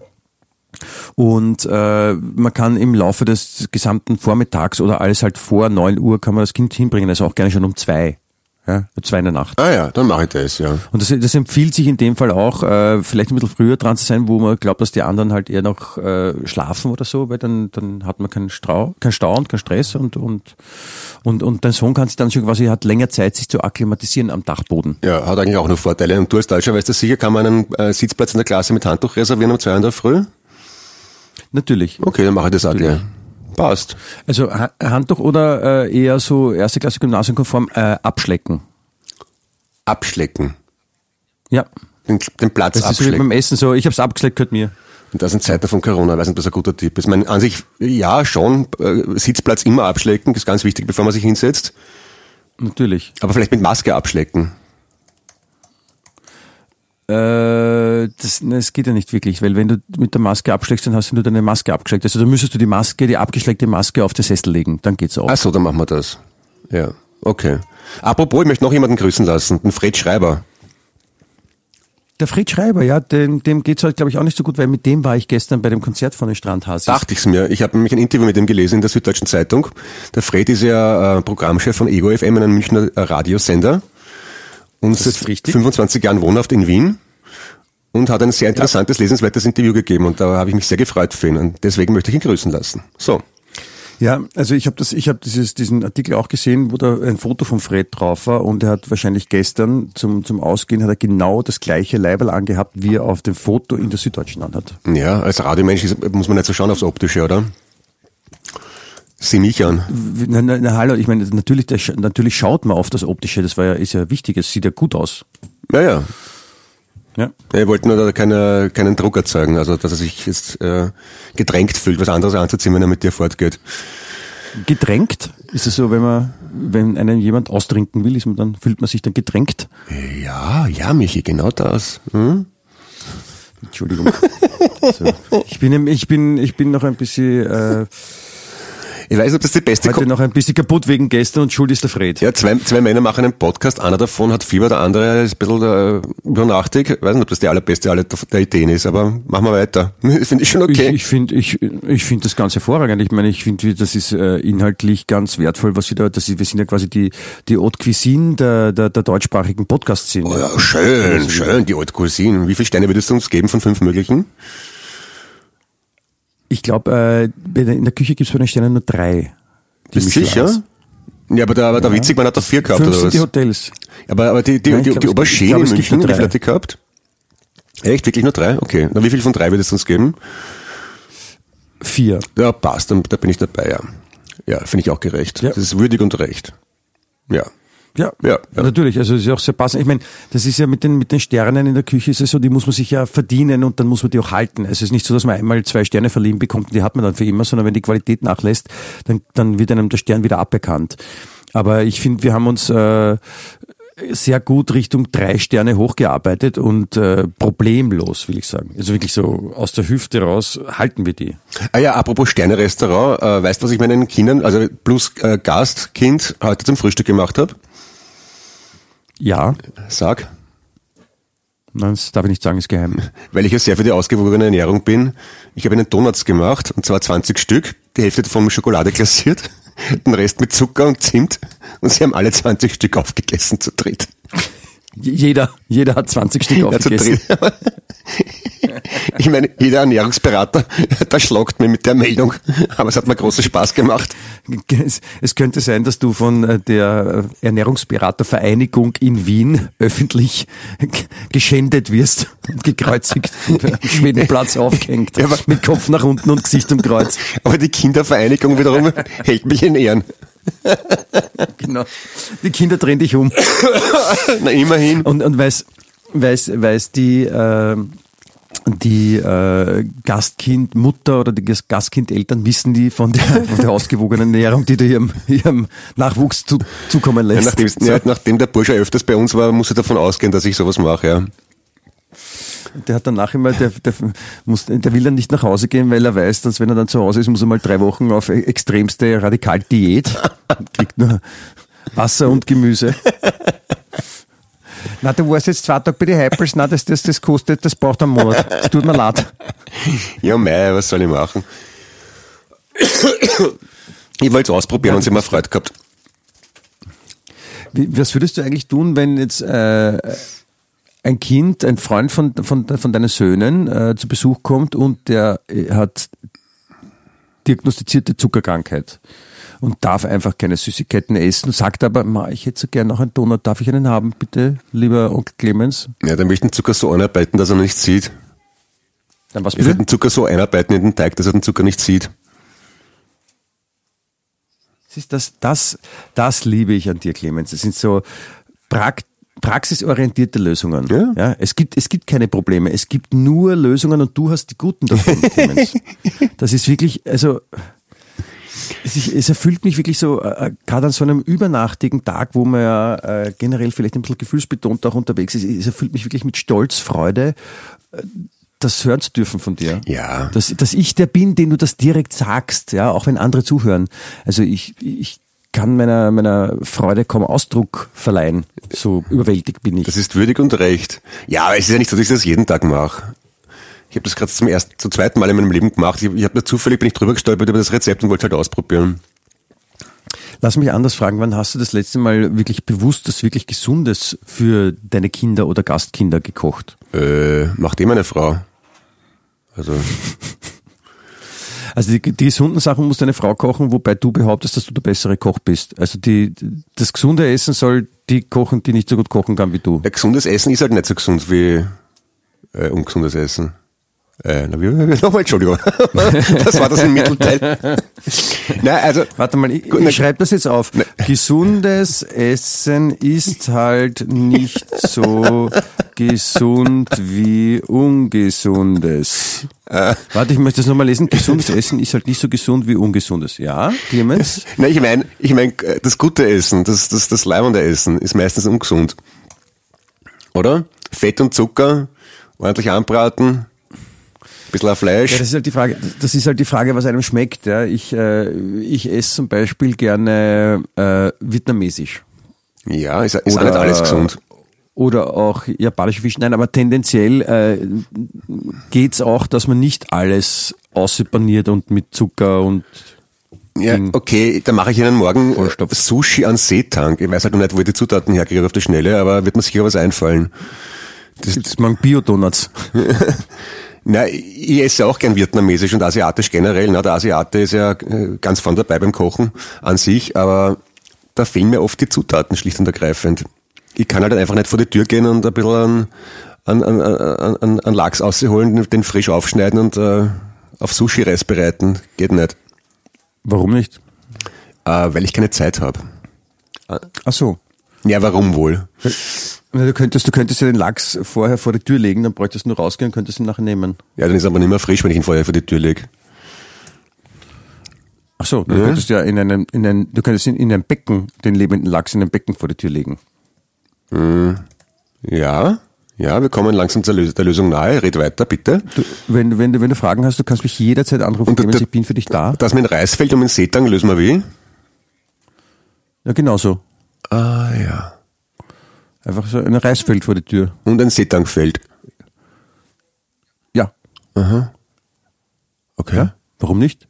Und äh, man kann im Laufe des gesamten Vormittags oder alles halt vor neun Uhr kann man das Kind hinbringen, also auch gerne schon um zwei. Ja, zwei in der Nacht. Ah ja, dann mache ich das, ja. Und das, das empfiehlt sich in dem Fall auch, äh, vielleicht ein bisschen früher dran zu sein, wo man glaubt, dass die anderen halt eher noch äh, schlafen oder so, weil dann, dann hat man keinen Stau, keinen Stau und keinen Stress und, und, und, und dein Sohn kann sich dann schon quasi, hat länger Zeit, sich zu akklimatisieren am Dachboden. Ja, hat eigentlich auch noch Vorteile. Und du als Deutscher weißt du sicher, kann man einen äh, Sitzplatz in der Klasse mit Handtuch reservieren um zwei in der Früh? Natürlich. Okay, dann mache ich das auch gleich. Passt. Also Ha- Handtuch oder äh, eher so erste Klasse Gymnasiumkonform äh, abschlecken. Abschlecken. Ja. Den, den Platz Das ist so wie abschlecken. beim Essen so, ich hab's abgeschleckt, gehört mir. Und das in Zeiten von Corona, ich weiß nicht, ob das ein guter Tipp ist. Ich meine, an sich, ja, schon, äh, Sitzplatz immer abschlecken, das ist ganz wichtig, bevor man sich hinsetzt. Natürlich. Aber vielleicht mit Maske abschlecken. Äh, das, ne, das geht ja nicht wirklich, weil wenn du mit der Maske abschlägst, dann hast du nur deine Maske abgeschleckt. Also dann müsstest du die Maske, die abgeschleckte Maske auf den Sessel legen, dann geht's auch. Ach so, dann machen wir das. Ja, okay. Apropos, ich möchte noch jemanden grüßen lassen, den Fred Schreiber. Der Fred Schreiber, ja, dem, dem geht's heute, glaube ich, auch nicht so gut, weil mit dem war ich gestern bei dem Konzert von den Strandhasis. Dachte ich's mir. Ich habe nämlich ein Interview mit ihm gelesen in der Süddeutschen Zeitung. Der Fred ist ja äh, Programmchef von Ego FM, einem Münchner Radiosender. Und ist seit richtig. 25 Jahren wohnhaft in Wien. Und hat ein sehr interessantes, lesenswertes Interview gegeben. Und da habe ich mich sehr gefreut für ihn. Und deswegen möchte ich ihn grüßen lassen. So. Ja, also ich habe das, ich habe dieses, diesen Artikel auch gesehen, wo da ein Foto von Fred drauf war und er hat wahrscheinlich gestern zum, zum Ausgehen hat er genau das gleiche Leiberl angehabt, wie er auf dem Foto in der Süddeutschen anhat. Ja, als Radiomensch muss man nicht so schauen aufs Optische, oder? Sieh mich an. Na, na, na hallo, ich meine, natürlich, der, natürlich schaut man auf das Optische, das war ja, ist ja wichtig, es sieht ja gut aus. Ja, ja. Ja. Er wollte nur da keine, keinen Druck erzeugen, also dass er sich jetzt äh, gedrängt fühlt, was anderes anzuziehen, wenn er mit dir fortgeht. Gedrängt? Ist es so, wenn man, wenn einen jemand austrinken will, ist man dann, fühlt man sich dann gedrängt? Ja, ja, Michi, genau das. Hm? Entschuldigung. so. Ich bin, ich bin, ich bin noch ein bisschen, äh, Ich weiß nicht, ob das die beste heute noch ein bisschen kaputt wegen gestern und schuld ist der Fred. Ja, zwei, zwei Männer machen einen Podcast, einer davon hat Fieber, der andere ist ein bisschen äh, übernachtig. Ich weiß nicht, ob das die allerbeste aller der Ideen ist, aber machen wir weiter. Finde ich schon okay. Ich, ich finde ich, ich find das ganz hervorragend. Ich meine, ich finde, das ist äh, inhaltlich ganz wertvoll, was wir da, das ist, wir sind ja quasi die, die Haute Cuisine der, der, der deutschsprachigen Podcast-Szene. oh ja, schön, schön, die Haute Cuisine. Wie viele Steine würdest du uns geben von fünf möglichen? Ich glaube, äh, in der Küche gibt es bei den Sternen nur drei. Bist sicher? Ja, aber der, aber der Witzigmann hat doch vier gehabt, Fünf oder sind was? die Hotels. Aber, aber die, die, Nein, die, glaub, die es- Aubergine glaub, in es München, wie viel drei. hat die gehabt? Echt, wirklich nur drei? Okay. Na, wie viel von drei würdest du uns geben? Vier. Ja, passt, dann, da bin ich dabei, ja. Ja, finde ich auch gerecht. Ja. Das ist würdig und recht. Ja. Ja, Ja, ja. natürlich. Also es ist auch sehr passend. Ich meine, das ist ja mit den mit den Sternen in der Küche ist es so, die muss man sich ja verdienen und dann muss man die auch halten. Also es ist nicht so, dass man einmal zwei Sterne verliehen bekommt und die hat man dann für immer, sondern wenn die Qualität nachlässt, dann dann wird einem der Stern wieder aberkannt. Aber ich finde, wir haben uns äh, sehr gut Richtung drei Sterne hochgearbeitet und äh, problemlos, will ich sagen. Also wirklich so aus der Hüfte raus halten wir die. Ah ja, apropos Sterne-Restaurant, äh, weißt du, was ich meinen Kindern, also plus äh, Gastkind, heute zum Frühstück gemacht habe? Ja, Sag. nein, das darf ich nicht sagen, ist geheim. Weil ich ja sehr für die ausgewogene Ernährung bin. Ich habe ihnen Donuts gemacht, und zwar 20 Stück, die Hälfte davon mit Schokolade glasiert, den Rest mit Zucker und Zimt, und sie haben alle 20 Stück aufgegessen zu dritt. Jeder, jeder hat 20 Stück aufgegessen. Ich meine, jeder Ernährungsberater, der schlagt mir mit der Meldung, aber es hat mir großen Spaß gemacht. Es, es könnte sein, dass du von äh, der äh, Ernährungsberatervereinigung in Wien öffentlich geschändet wirst und gekreuzigt und am Schwedenplatz aufgehängt, Ja, mit Kopf nach unten und Gesicht im Kreuz. Aber die Kindervereinigung wiederum hält mich in Ehren. Genau. Die Kinder drehen dich um. Na, immerhin. Und, und weiß, weiß, weiß die, äh, die äh, Gastkindmutter oder die Gas- Gastkindeltern wissen die von der, von der ausgewogenen Ernährung, die du ihrem, ihrem Nachwuchs zu, zukommen Ja, lässt. nachdem, ja, nachdem der Bursche öfters bei uns war, muss er davon ausgehen, dass ich sowas mache, ja. Der hat danach immer, der, der, muss, der will dann nicht nach Hause gehen, weil er weiß, dass wenn er dann zu Hause ist, muss er mal drei Wochen auf extremste Radikal-Diät. Kriegt nur Wasser und Gemüse. Na, du warst jetzt zwei Tage bei den Hypers, na, das, das, das kostet, das braucht einen Monat. Das tut mir leid. Ja, mei, was soll ich machen? Ich wollte es ausprobieren und sie mir Freude gehabt. Wie, was würdest du eigentlich tun, wenn jetzt äh, ein Kind, ein Freund von, von, von deinen Söhnen äh, zu Besuch kommt und der äh, hat diagnostizierte Zuckerkrankheit und darf einfach keine Süßigkeiten essen, sagt aber, Ma, ich hätte so gern noch einen Donut, darf ich einen haben, bitte, lieber Onkel Clemens? Ja, dann möchte ich den Zucker so einarbeiten, dass er nicht sieht. Dann was Ich würde bitte? den Zucker so einarbeiten in den Teig, dass er den Zucker nicht sieht. Das, das, das liebe ich an dir, Clemens. Das sind so Prakt praxisorientierte Lösungen. Ja. es, gibt, es gibt keine Probleme. Es gibt nur Lösungen und du hast die guten davon. Das ist wirklich, also es, es erfüllt mich wirklich so, äh, gerade an so einem übernachtigen Tag, wo man ja äh, generell vielleicht ein bisschen gefühlsbetont auch unterwegs ist, es erfüllt mich wirklich mit Stolz, Freude, äh, das hören zu dürfen von dir. Ja. Dass, dass ich der bin, den du das direkt sagst, ja, auch wenn andere zuhören. Also ich, ich kann meiner, meiner Freude kaum Ausdruck verleihen. So überwältigt bin ich. Das ist würdig und recht. Ja, aber es ist ja nicht so, dass ich das jeden Tag mache. Ich habe das gerade zum ersten, zum zweiten Mal in meinem Leben gemacht. Ich, ich habe da zufällig bin ich drüber gestolpert über das Rezept und wollte es halt ausprobieren. Lass mich anders fragen, wann hast du das letzte Mal wirklich bewusst das wirklich Gesundes für deine Kinder oder Gastkinder gekocht? Äh, macht eh meine Frau. Also, Also die, die gesunden Sachen muss deine Frau kochen, wobei du behauptest, dass du der bessere Koch bist. Also die, das gesunde Essen soll die kochen, die nicht so gut kochen kann wie du. ja, gesundes Essen ist halt nicht so gesund wie äh, ungesundes Essen. Äh, na, nochmal, Entschuldigung. das war das im Mittelteil. Nein, also, Warte mal, ich, na- ich schreibe das jetzt auf. Gesundes Essen ist halt nicht so gesund wie ungesundes. Äh. Warte, ich möchte das nochmal lesen. Gesundes Essen ist halt nicht so gesund wie ungesundes. Ja, Clemens? nein, ich meine, ich mein, das gute Essen, das, das, das leibende Essen ist meistens ungesund. Oder? Fett und Zucker, ordentlich anbraten, bisschen Fleisch. Ja, das ist halt die Frage. Das ist halt die Frage, was einem schmeckt. Ja. Ich, äh, ich esse zum Beispiel gerne äh, vietnamesisch. Ja, ist, ist auch Oder- nicht alles gesund. Oder auch japanische Fisch. Nein, aber tendenziell äh, geht's auch, dass man nicht alles aussepaniert und mit Zucker und Ja, okay, dann mache ich Ihnen morgen Vollstopf. Sushi an Seetank. Ich weiß halt noch nicht, wo ich die Zutaten herkriege auf die Schnelle, aber wird mir sicher was einfallen. gibt's mal Bio-Donuts. Na, ich esse auch gern vietnamesisch und asiatisch generell. Na, der Asiate ist ja äh, ganz vorn dabei beim Kochen an sich, aber da fehlen mir oft die Zutaten schlicht und ergreifend. Ich kann halt einfach nicht vor die Tür gehen und ein bisschen an, an, an, an, an Lachs ausholen, den frisch aufschneiden und äh, auf Sushi-Reis bereiten. Geht nicht. Warum nicht? Äh, weil ich keine Zeit habe. Ach so. Ja, warum wohl? Du könntest, du könntest ja den Lachs vorher vor die Tür legen, dann bräuchtest du nur rausgehen und könntest ihn nachher nehmen. Ja, dann ist er aber nicht mehr frisch, wenn ich ihn vorher vor die Tür lege. Ach so, du könntest ja in einem, in ein, du könntest in, in ein Becken, den lebenden Lachs in ein Becken vor die Tür legen. Ja, ja, wir kommen langsam zur Lös der Lösung nahe. Red weiter, bitte. Du, wenn, du- wenn, du, wenn du Fragen hast, du kannst mich jederzeit anrufen, Und Clemens, ich bin für dich da. Das mit Reisfeld um den Seetang lösen wir wie? Ja, genau so. Ah, ja. Einfach so ein Reisfeld vor die Tür. Und ein Seetangfeld. Ja. Okay. ja. Warum nicht?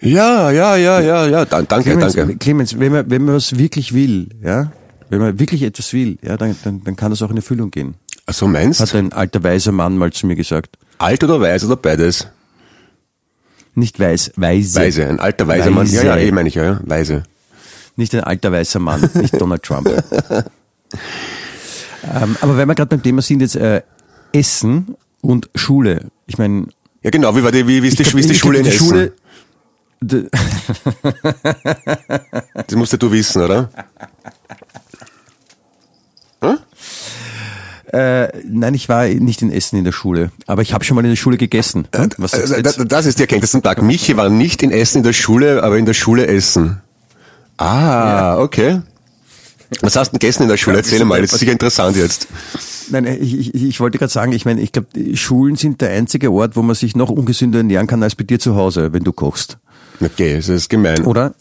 Ja, ja, ja, ja, ja. Dan danke, Clemens, danke. Clemens wenn, man, wenn man was wirklich will, ja, wenn man wirklich etwas will, ja, dann, dann, dann kann das auch in Erfüllung gehen. Also meinst Hat ein alter weiser Mann mal zu mir gesagt. alt oder weiß oder beides? Nicht weiß, weise. Weise, ein alter weiser Mann. Ja, ja, eh meine ich ja, ja. Weise. Nicht ein alter weißer Mann, nicht Donald Trump. ähm, aber wenn wir gerade beim Thema sind, jetzt äh, Essen und Schule. Ich meine, Ja, genau, wie war die, wie, wie ist die, wie ist die Schule in die Essen? Schule, Das musst ja du wissen, oder? äh, nein, ich war nicht in Essen in der Schule, aber ich habe schon mal in der Schule gegessen. Hm? Was jetzt? das, das ist die Erkenntnis zum Tag. Michi war nicht in Essen in der Schule, aber in der Schule essen. Ah, okay. Was hast du denn gegessen in der Schule? Ja, Erzähl mal, das ist sicher interessant jetzt. Nein, ich, ich, ich wollte gerade sagen, ich meine, ich glaube, Schulen sind der einzige Ort, wo man sich noch ungesünder ernähren kann als bei dir zu Hause, wenn du kochst. Okay, das ist gemein. Oder?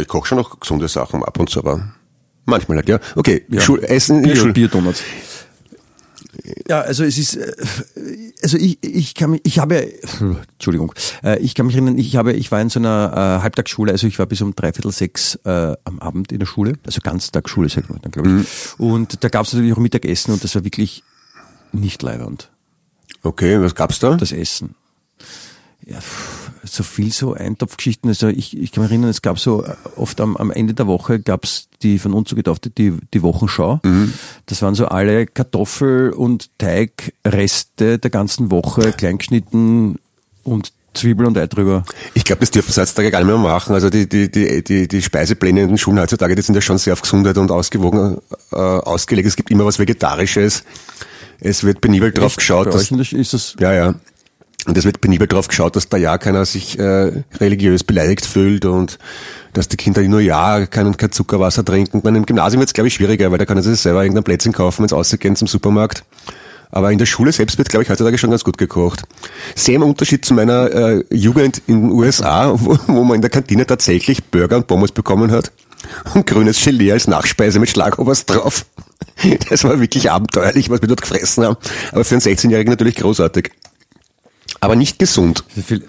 Ich koche schon noch gesunde Sachen ab und zu, aber Manchmal halt, ja. Okay, Ja. Schul Essen in der Bier, Schule. Bierdonuts. Ja, also es ist, äh, also ich, ich kann mich, ich habe, Entschuldigung, äh, ich kann mich erinnern, ich habe, ich war in so einer äh, Halbtagsschule, also ich war bis um dreiviertel sechs äh, am Abend in der Schule, also Ganztagsschule, sagt man dann, glaube ich. Und da gab es natürlich auch Mittagessen und das war wirklich nicht leidernd, Okay, was gab's da? das Essen. Ja, pff, so viel so Eintopfgeschichten. Also ich, ich kann mich erinnern, es gab so äh, oft am, am Ende der Woche gab's die von uns so getaufte die, die Wochenschau. Das waren so alle Kartoffel- und Teigreste der ganzen Woche, kleingeschnitten und Zwiebel und Ei drüber. Ich glaube, das dürfen sie heutzutage gar nicht mehr machen. Also die, die, die, die, die Speisepläne in den Schulen heutzutage, die sind ja schon sehr auf Gesundheit und ausgewogen äh, ausgelegt. Es gibt immer was Vegetarisches. Es wird penibel drauf geschaut, Bei dass, euch ist das ja, ja. Und es wird penibel drauf geschaut, dass da ja keiner sich äh, religiös beleidigt fühlt und dass die Kinder nur ja kein, kein Zuckerwasser trinken. Dann im Gymnasium wird es, glaube ich, schwieriger, weil da können sie sich selber irgendein Plätzchen kaufen, wenn sie rausgehen zum Supermarkt. Aber in der Schule selbst wird, glaube ich, heutzutage schon ganz gut gekocht. Sehr im Unterschied zu meiner äh, Jugend in den USA, wo, wo man in der Kantine tatsächlich Burger und Pommes bekommen hat und grünes Gelee als Nachspeise mit Schlagobers drauf. Das war wirklich abenteuerlich, was wir dort gefressen haben. Aber für einen 16-Jährigen natürlich großartig. Aber nicht gesund. Viel-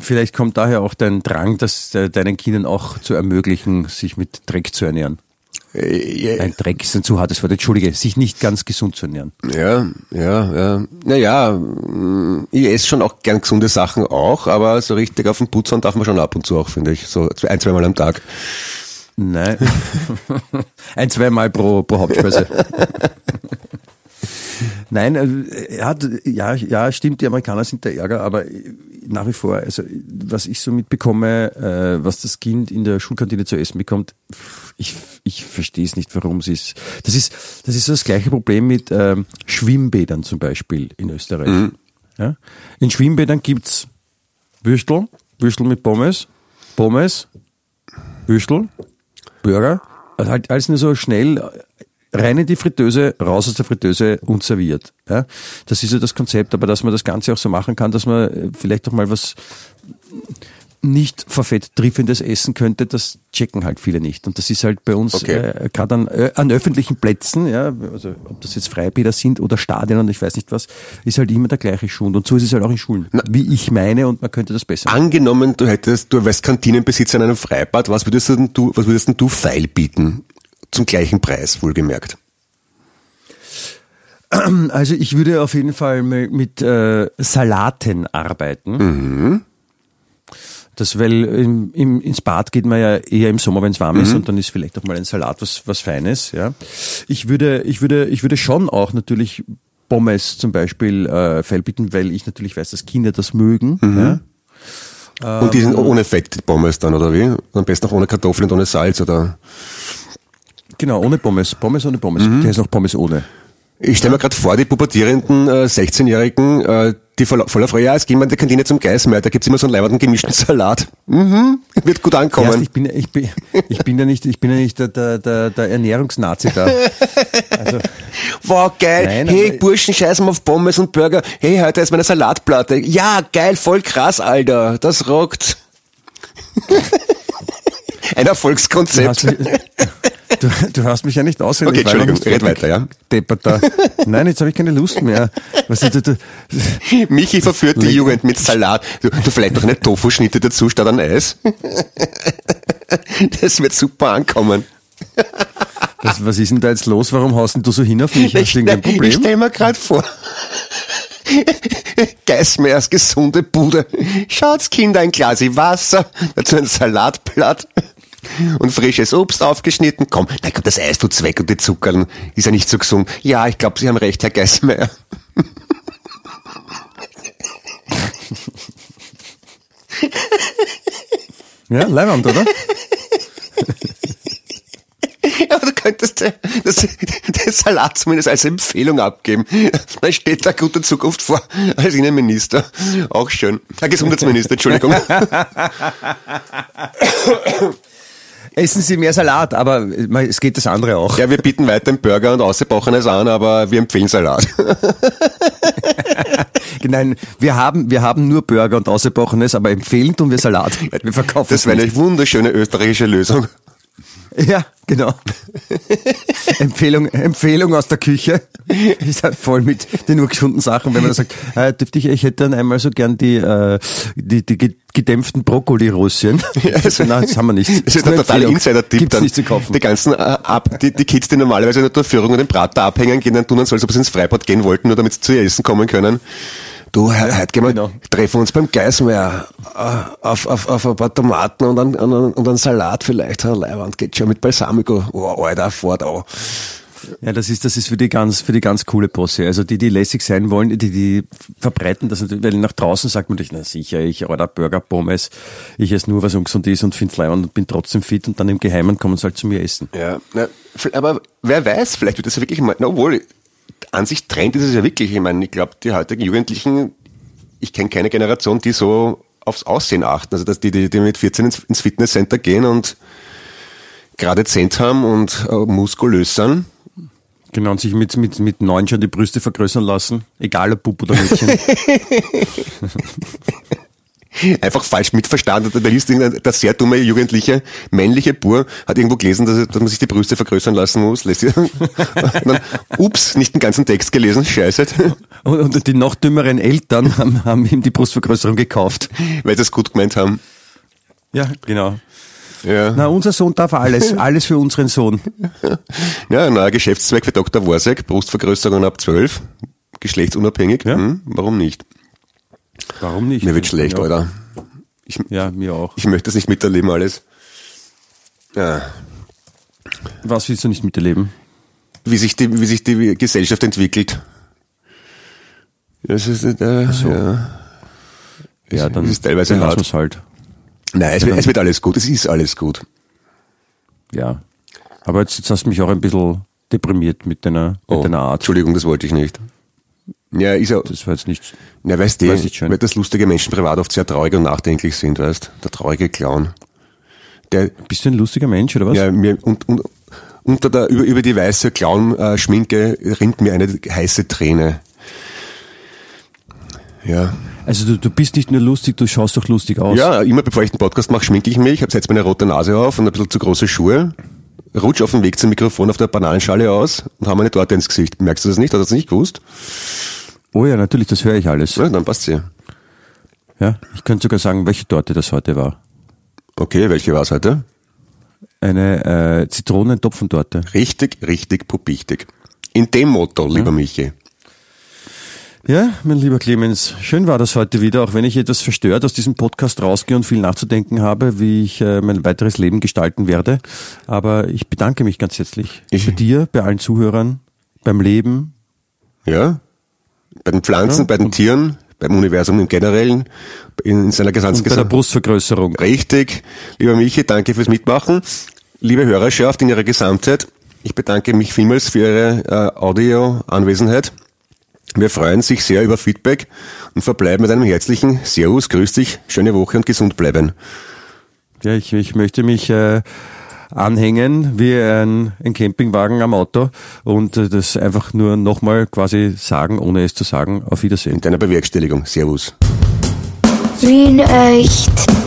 Vielleicht kommt daher auch dein Drang, das äh, deinen Kindern auch zu ermöglichen, sich mit Dreck zu ernähren. Äh, Ein Dreck ist ein zu hartes Wort, entschuldige, sich nicht ganz gesund zu ernähren. Ja, ja, ja. Naja, mm, ich esse schon auch gern gesunde Sachen auch, aber so richtig auf den Putzern darf man schon ab und zu auch, finde ich. So ein, zweimal am Tag. Nein. Ein, zweimal pro, pro Hauptspeise. Nein, äh, ja, d- ja, ja, stimmt, die Amerikaner sind der Ärger, aber äh, nach wie vor, also was ich so mitbekomme, äh, was das Kind in der Schulkantine zu essen bekommt, ich, ich verstehe es nicht, warum sie es. Das ist, das ist so das gleiche Problem mit ähm, Schwimmbädern zum Beispiel in Österreich. Ja? In Schwimmbädern gibt's Würstel, Würstel mit Pommes, Pommes, Würstel, Burger, also halt alles nur so schnell äh, rein in die Fritteuse, raus aus der Fritteuse und serviert. Ja? Das ist ja das Konzept, aber dass man das Ganze auch so machen kann, dass man äh, vielleicht auch mal was nicht verfetttriefendes essen könnte, das checken halt viele nicht. Und das ist halt bei uns Okay. äh, gerade an, äh, an öffentlichen Plätzen, ja, also ob das jetzt Freibäder sind oder Stadien und ich weiß nicht was, ist halt immer der gleiche Schund. Und so ist es halt auch in Schulen, wie ich meine, und man könnte das besser. machen. Angenommen, du hättest, du wärst Kantinenbesitzer in einem Freibad, was würdest denn du, was würdest denn du feil bieten? Zum gleichen Preis, wohlgemerkt. Also ich würde auf jeden Fall mit äh, Salaten arbeiten. Das, weil im, im, ins Bad geht man ja eher im Sommer, wenn es warm ist, und dann ist vielleicht auch mal ein Salat was, was Feines. Ja. Ich würde, ich würde, ich würde schon auch natürlich Pommes zum Beispiel äh, feilbieten, weil ich natürlich weiß, dass Kinder das mögen. Ja. Und die sind ohne Fett, die Pommes dann, oder wie? Am besten auch ohne Kartoffeln und ohne Salz, oder? Genau, ohne Pommes. Pommes ohne Pommes. Der ist noch Pommes ohne. Ich stelle mir gerade vor, die pubertierenden äh, 16-Jährigen, äh, die voller, voller Freude, es gehen wir in die Kantine zum Geismeier, da gibt's immer so einen leibenden gemischten Salat. Mhm, wird gut Erst, ankommen. ich bin, ich bin, ich bin ja nicht, ich bin ja nicht der, der, der, der Ernährungsnazi da. Also, Wow, geil. Nein, hey, Burschen, scheißen auf Pommes und Burger. Hey, heute ist meine Salatplatte. Ja, geil, voll krass, Alter. Das rockt. Ein Erfolgskonzept. Du, du hast mich ja nicht ausreden. Okay, Ich Entschuldigung, red weiter, ja. Depperter. Nein, jetzt habe ich keine Lust mehr. Weißt du, du, Michi verführt die Jugend mit Salat. Du, du vielleicht noch eine Tofu-Schnitte dazu statt an Eis. Das wird super ankommen. was, was ist denn da jetzt los? Warum haust denn du so hin auf mich? Hast du irgendein ich Problem? stell mir gerade vor. Geismeyers gesunde Bude. Schaut's Kinder, ein Glas Wasser, dazu ein Salatblatt und frisches Obst aufgeschnitten. Komm, na komm, das Eis tut's weg und die Zuckern ist ja nicht so gesund. Ja, ich glaube, Sie haben recht, Herr Geismeyer. Ja, Leibwand, oder? Aber du könntest das, den Salat zumindest als Empfehlung abgeben. Da steht da guter Zukunft vor als Innenminister. Auch schön. Herr Gesundheitsminister, Entschuldigung. Essen Sie mehr Salat, aber äh, es geht das andere auch. Ja, wir bieten weiterhin Burger und Ausgebrochenes an, aber wir empfehlen Salat. Nein, wir haben, wir haben nur Burger und Ausgebrochenes, aber empfehlen tun wir Salat. Wir verkaufen Das wäre eine wunderschöne österreichische Lösung. Ja, genau. Empfehlung, Empfehlung aus der Küche. Ist halt voll mit den urgefunden Sachen, wenn man da sagt, äh, dürfte ich, ich hätte dann einmal so gern die, äh, die, die ge- gedämpften Brokkoli-Röschen. Ja, also- Nein, das haben wir nicht. Das ist ein totaler. Insider-Tipp dann. nicht zu kaufen. Die ganzen äh, ab, die, die Kids, die normalerweise nur der Führung und dem Prater abhängen, gehen dann tun, als ob sie ins Freibad gehen wollten, nur damit sie zu ihr Essen kommen können. Du, he- heute gehen wir, genau. treffen uns beim Geismeier äh, auf, auf, auf ein paar Tomaten und einen, einen, und einen Salat vielleicht. Herr Leiwand geht schon mit Balsamico. Oh, Alter, vor da. Ja, das ist, das ist für die ganz, für die ganz coole Posse. Also die, die lässig sein wollen, die, die verbreiten das natürlich, weil nach draußen sagt man sich, na sicher, ich order Burger, Pommes, ich esse nur, was ungesund ist und find's leibend und bin trotzdem fit und dann im Geheimen kommen sie halt zu mir essen. Ja, na, aber wer weiß, vielleicht wird das ja wirklich mal, na, obwohl, an sich Trend ist es ja wirklich. Ich meine, ich glaube, die heutigen Jugendlichen, ich kenne keine Generation, die so aufs Aussehen achten. Also, dass die, die, die mit 14 ins, ins Fitnesscenter gehen und gerade Zent haben und äh, muskulös sind. Genau, und sich mit, mit, mit neun schon die Brüste vergrößern lassen, egal ob Bub oder Mädchen. Einfach falsch mitverstanden. Da liest der sehr dumme Jugendliche, männliche Bur, hat irgendwo gelesen, dass, dass man sich die Brüste vergrößern lassen muss. Lässt sich, dann, ups, nicht den ganzen Text gelesen, scheiße. und, und die noch dümmeren Eltern haben, haben ihm die Brustvergrößerung gekauft. Weil sie es gut gemeint haben. Ja, genau. Ja. Na, unser Sohn darf alles, alles für unseren Sohn. Ja, ein neuer Geschäftszweig für Dr. Worsek, Brustvergrößerung ab 12, geschlechtsunabhängig. Ja. Hm, warum nicht? Warum nicht? Mir wird schlecht, ja. Alter. Ich, Ja, mir auch. ich möchte das nicht miterleben alles. Ja. Was willst du nicht miterleben? Wie sich die, wie sich die Gesellschaft entwickelt. Das ist, äh, ja. Ja, dann es ist teilweise dann hart. halt. Nein, es wird, es wird alles gut. Es ist alles gut. Ja. Aber jetzt, jetzt hast du mich auch ein bisschen deprimiert mit deiner, mit Oh, deiner Art. Entschuldigung, das wollte ich nicht. Ja, ist ja, Das war jetzt nicht. ja, weißt du, weiß weil das lustige Menschen privat oft sehr traurig und nachdenklich sind, weißt Der traurige Clown. Der, Bist du ein lustiger Mensch, oder was? Ja, mir, und, und, unter der, über, über die weiße Clown-Schminke rinnt mir eine heiße Träne. Ja. Also du, du bist nicht nur lustig, du schaust doch lustig aus. Ja, immer bevor ich den Podcast mache, schminke ich mich, habe jetzt meine rote Nase auf und ein bisschen zu große Schuhe, rutsch auf dem Weg zum Mikrofon auf der Bananenschale aus und habe meine Torte ins Gesicht. Merkst du das nicht? Hast du das nicht gewusst? Oh ja, natürlich, das höre ich alles. Ja, dann passt sie. Ja, ich könnte sogar sagen, welche Torte das heute war. Okay, welche war's heute? Eine äh, Zitronentopfentorte. Richtig, richtig pupichtig. In dem Motto, lieber Michi. Ja, mein lieber Clemens, schön war das heute wieder, auch wenn ich etwas verstört aus diesem Podcast rausgehe und viel nachzudenken habe, wie ich äh, mein weiteres Leben gestalten werde. Aber ich bedanke mich ganz herzlich Ich- bei dir, bei allen Zuhörern, beim Leben. Ja? Bei den Pflanzen, Ja. bei den Tieren, beim Universum im Generellen, in, in seiner gesamten Und bei der Brustvergrößerung. Richtig. Lieber Michi, danke fürs Mitmachen. Liebe Hörerschaft in ihrer Gesamtheit, ich bedanke mich vielmals für Ihre äh, Audio-Anwesenheit. Wir freuen sich sehr über Feedback und verbleiben mit einem herzlichen Servus, grüß dich, schöne Woche und gesund bleiben. Ja, ich, ich möchte mich äh, anhängen wie ein, ein Campingwagen am Auto und äh, das einfach nur nochmal quasi sagen, ohne es zu sagen. Auf Wiedersehen. In deiner Bewerkstelligung. Servus. Wien echt.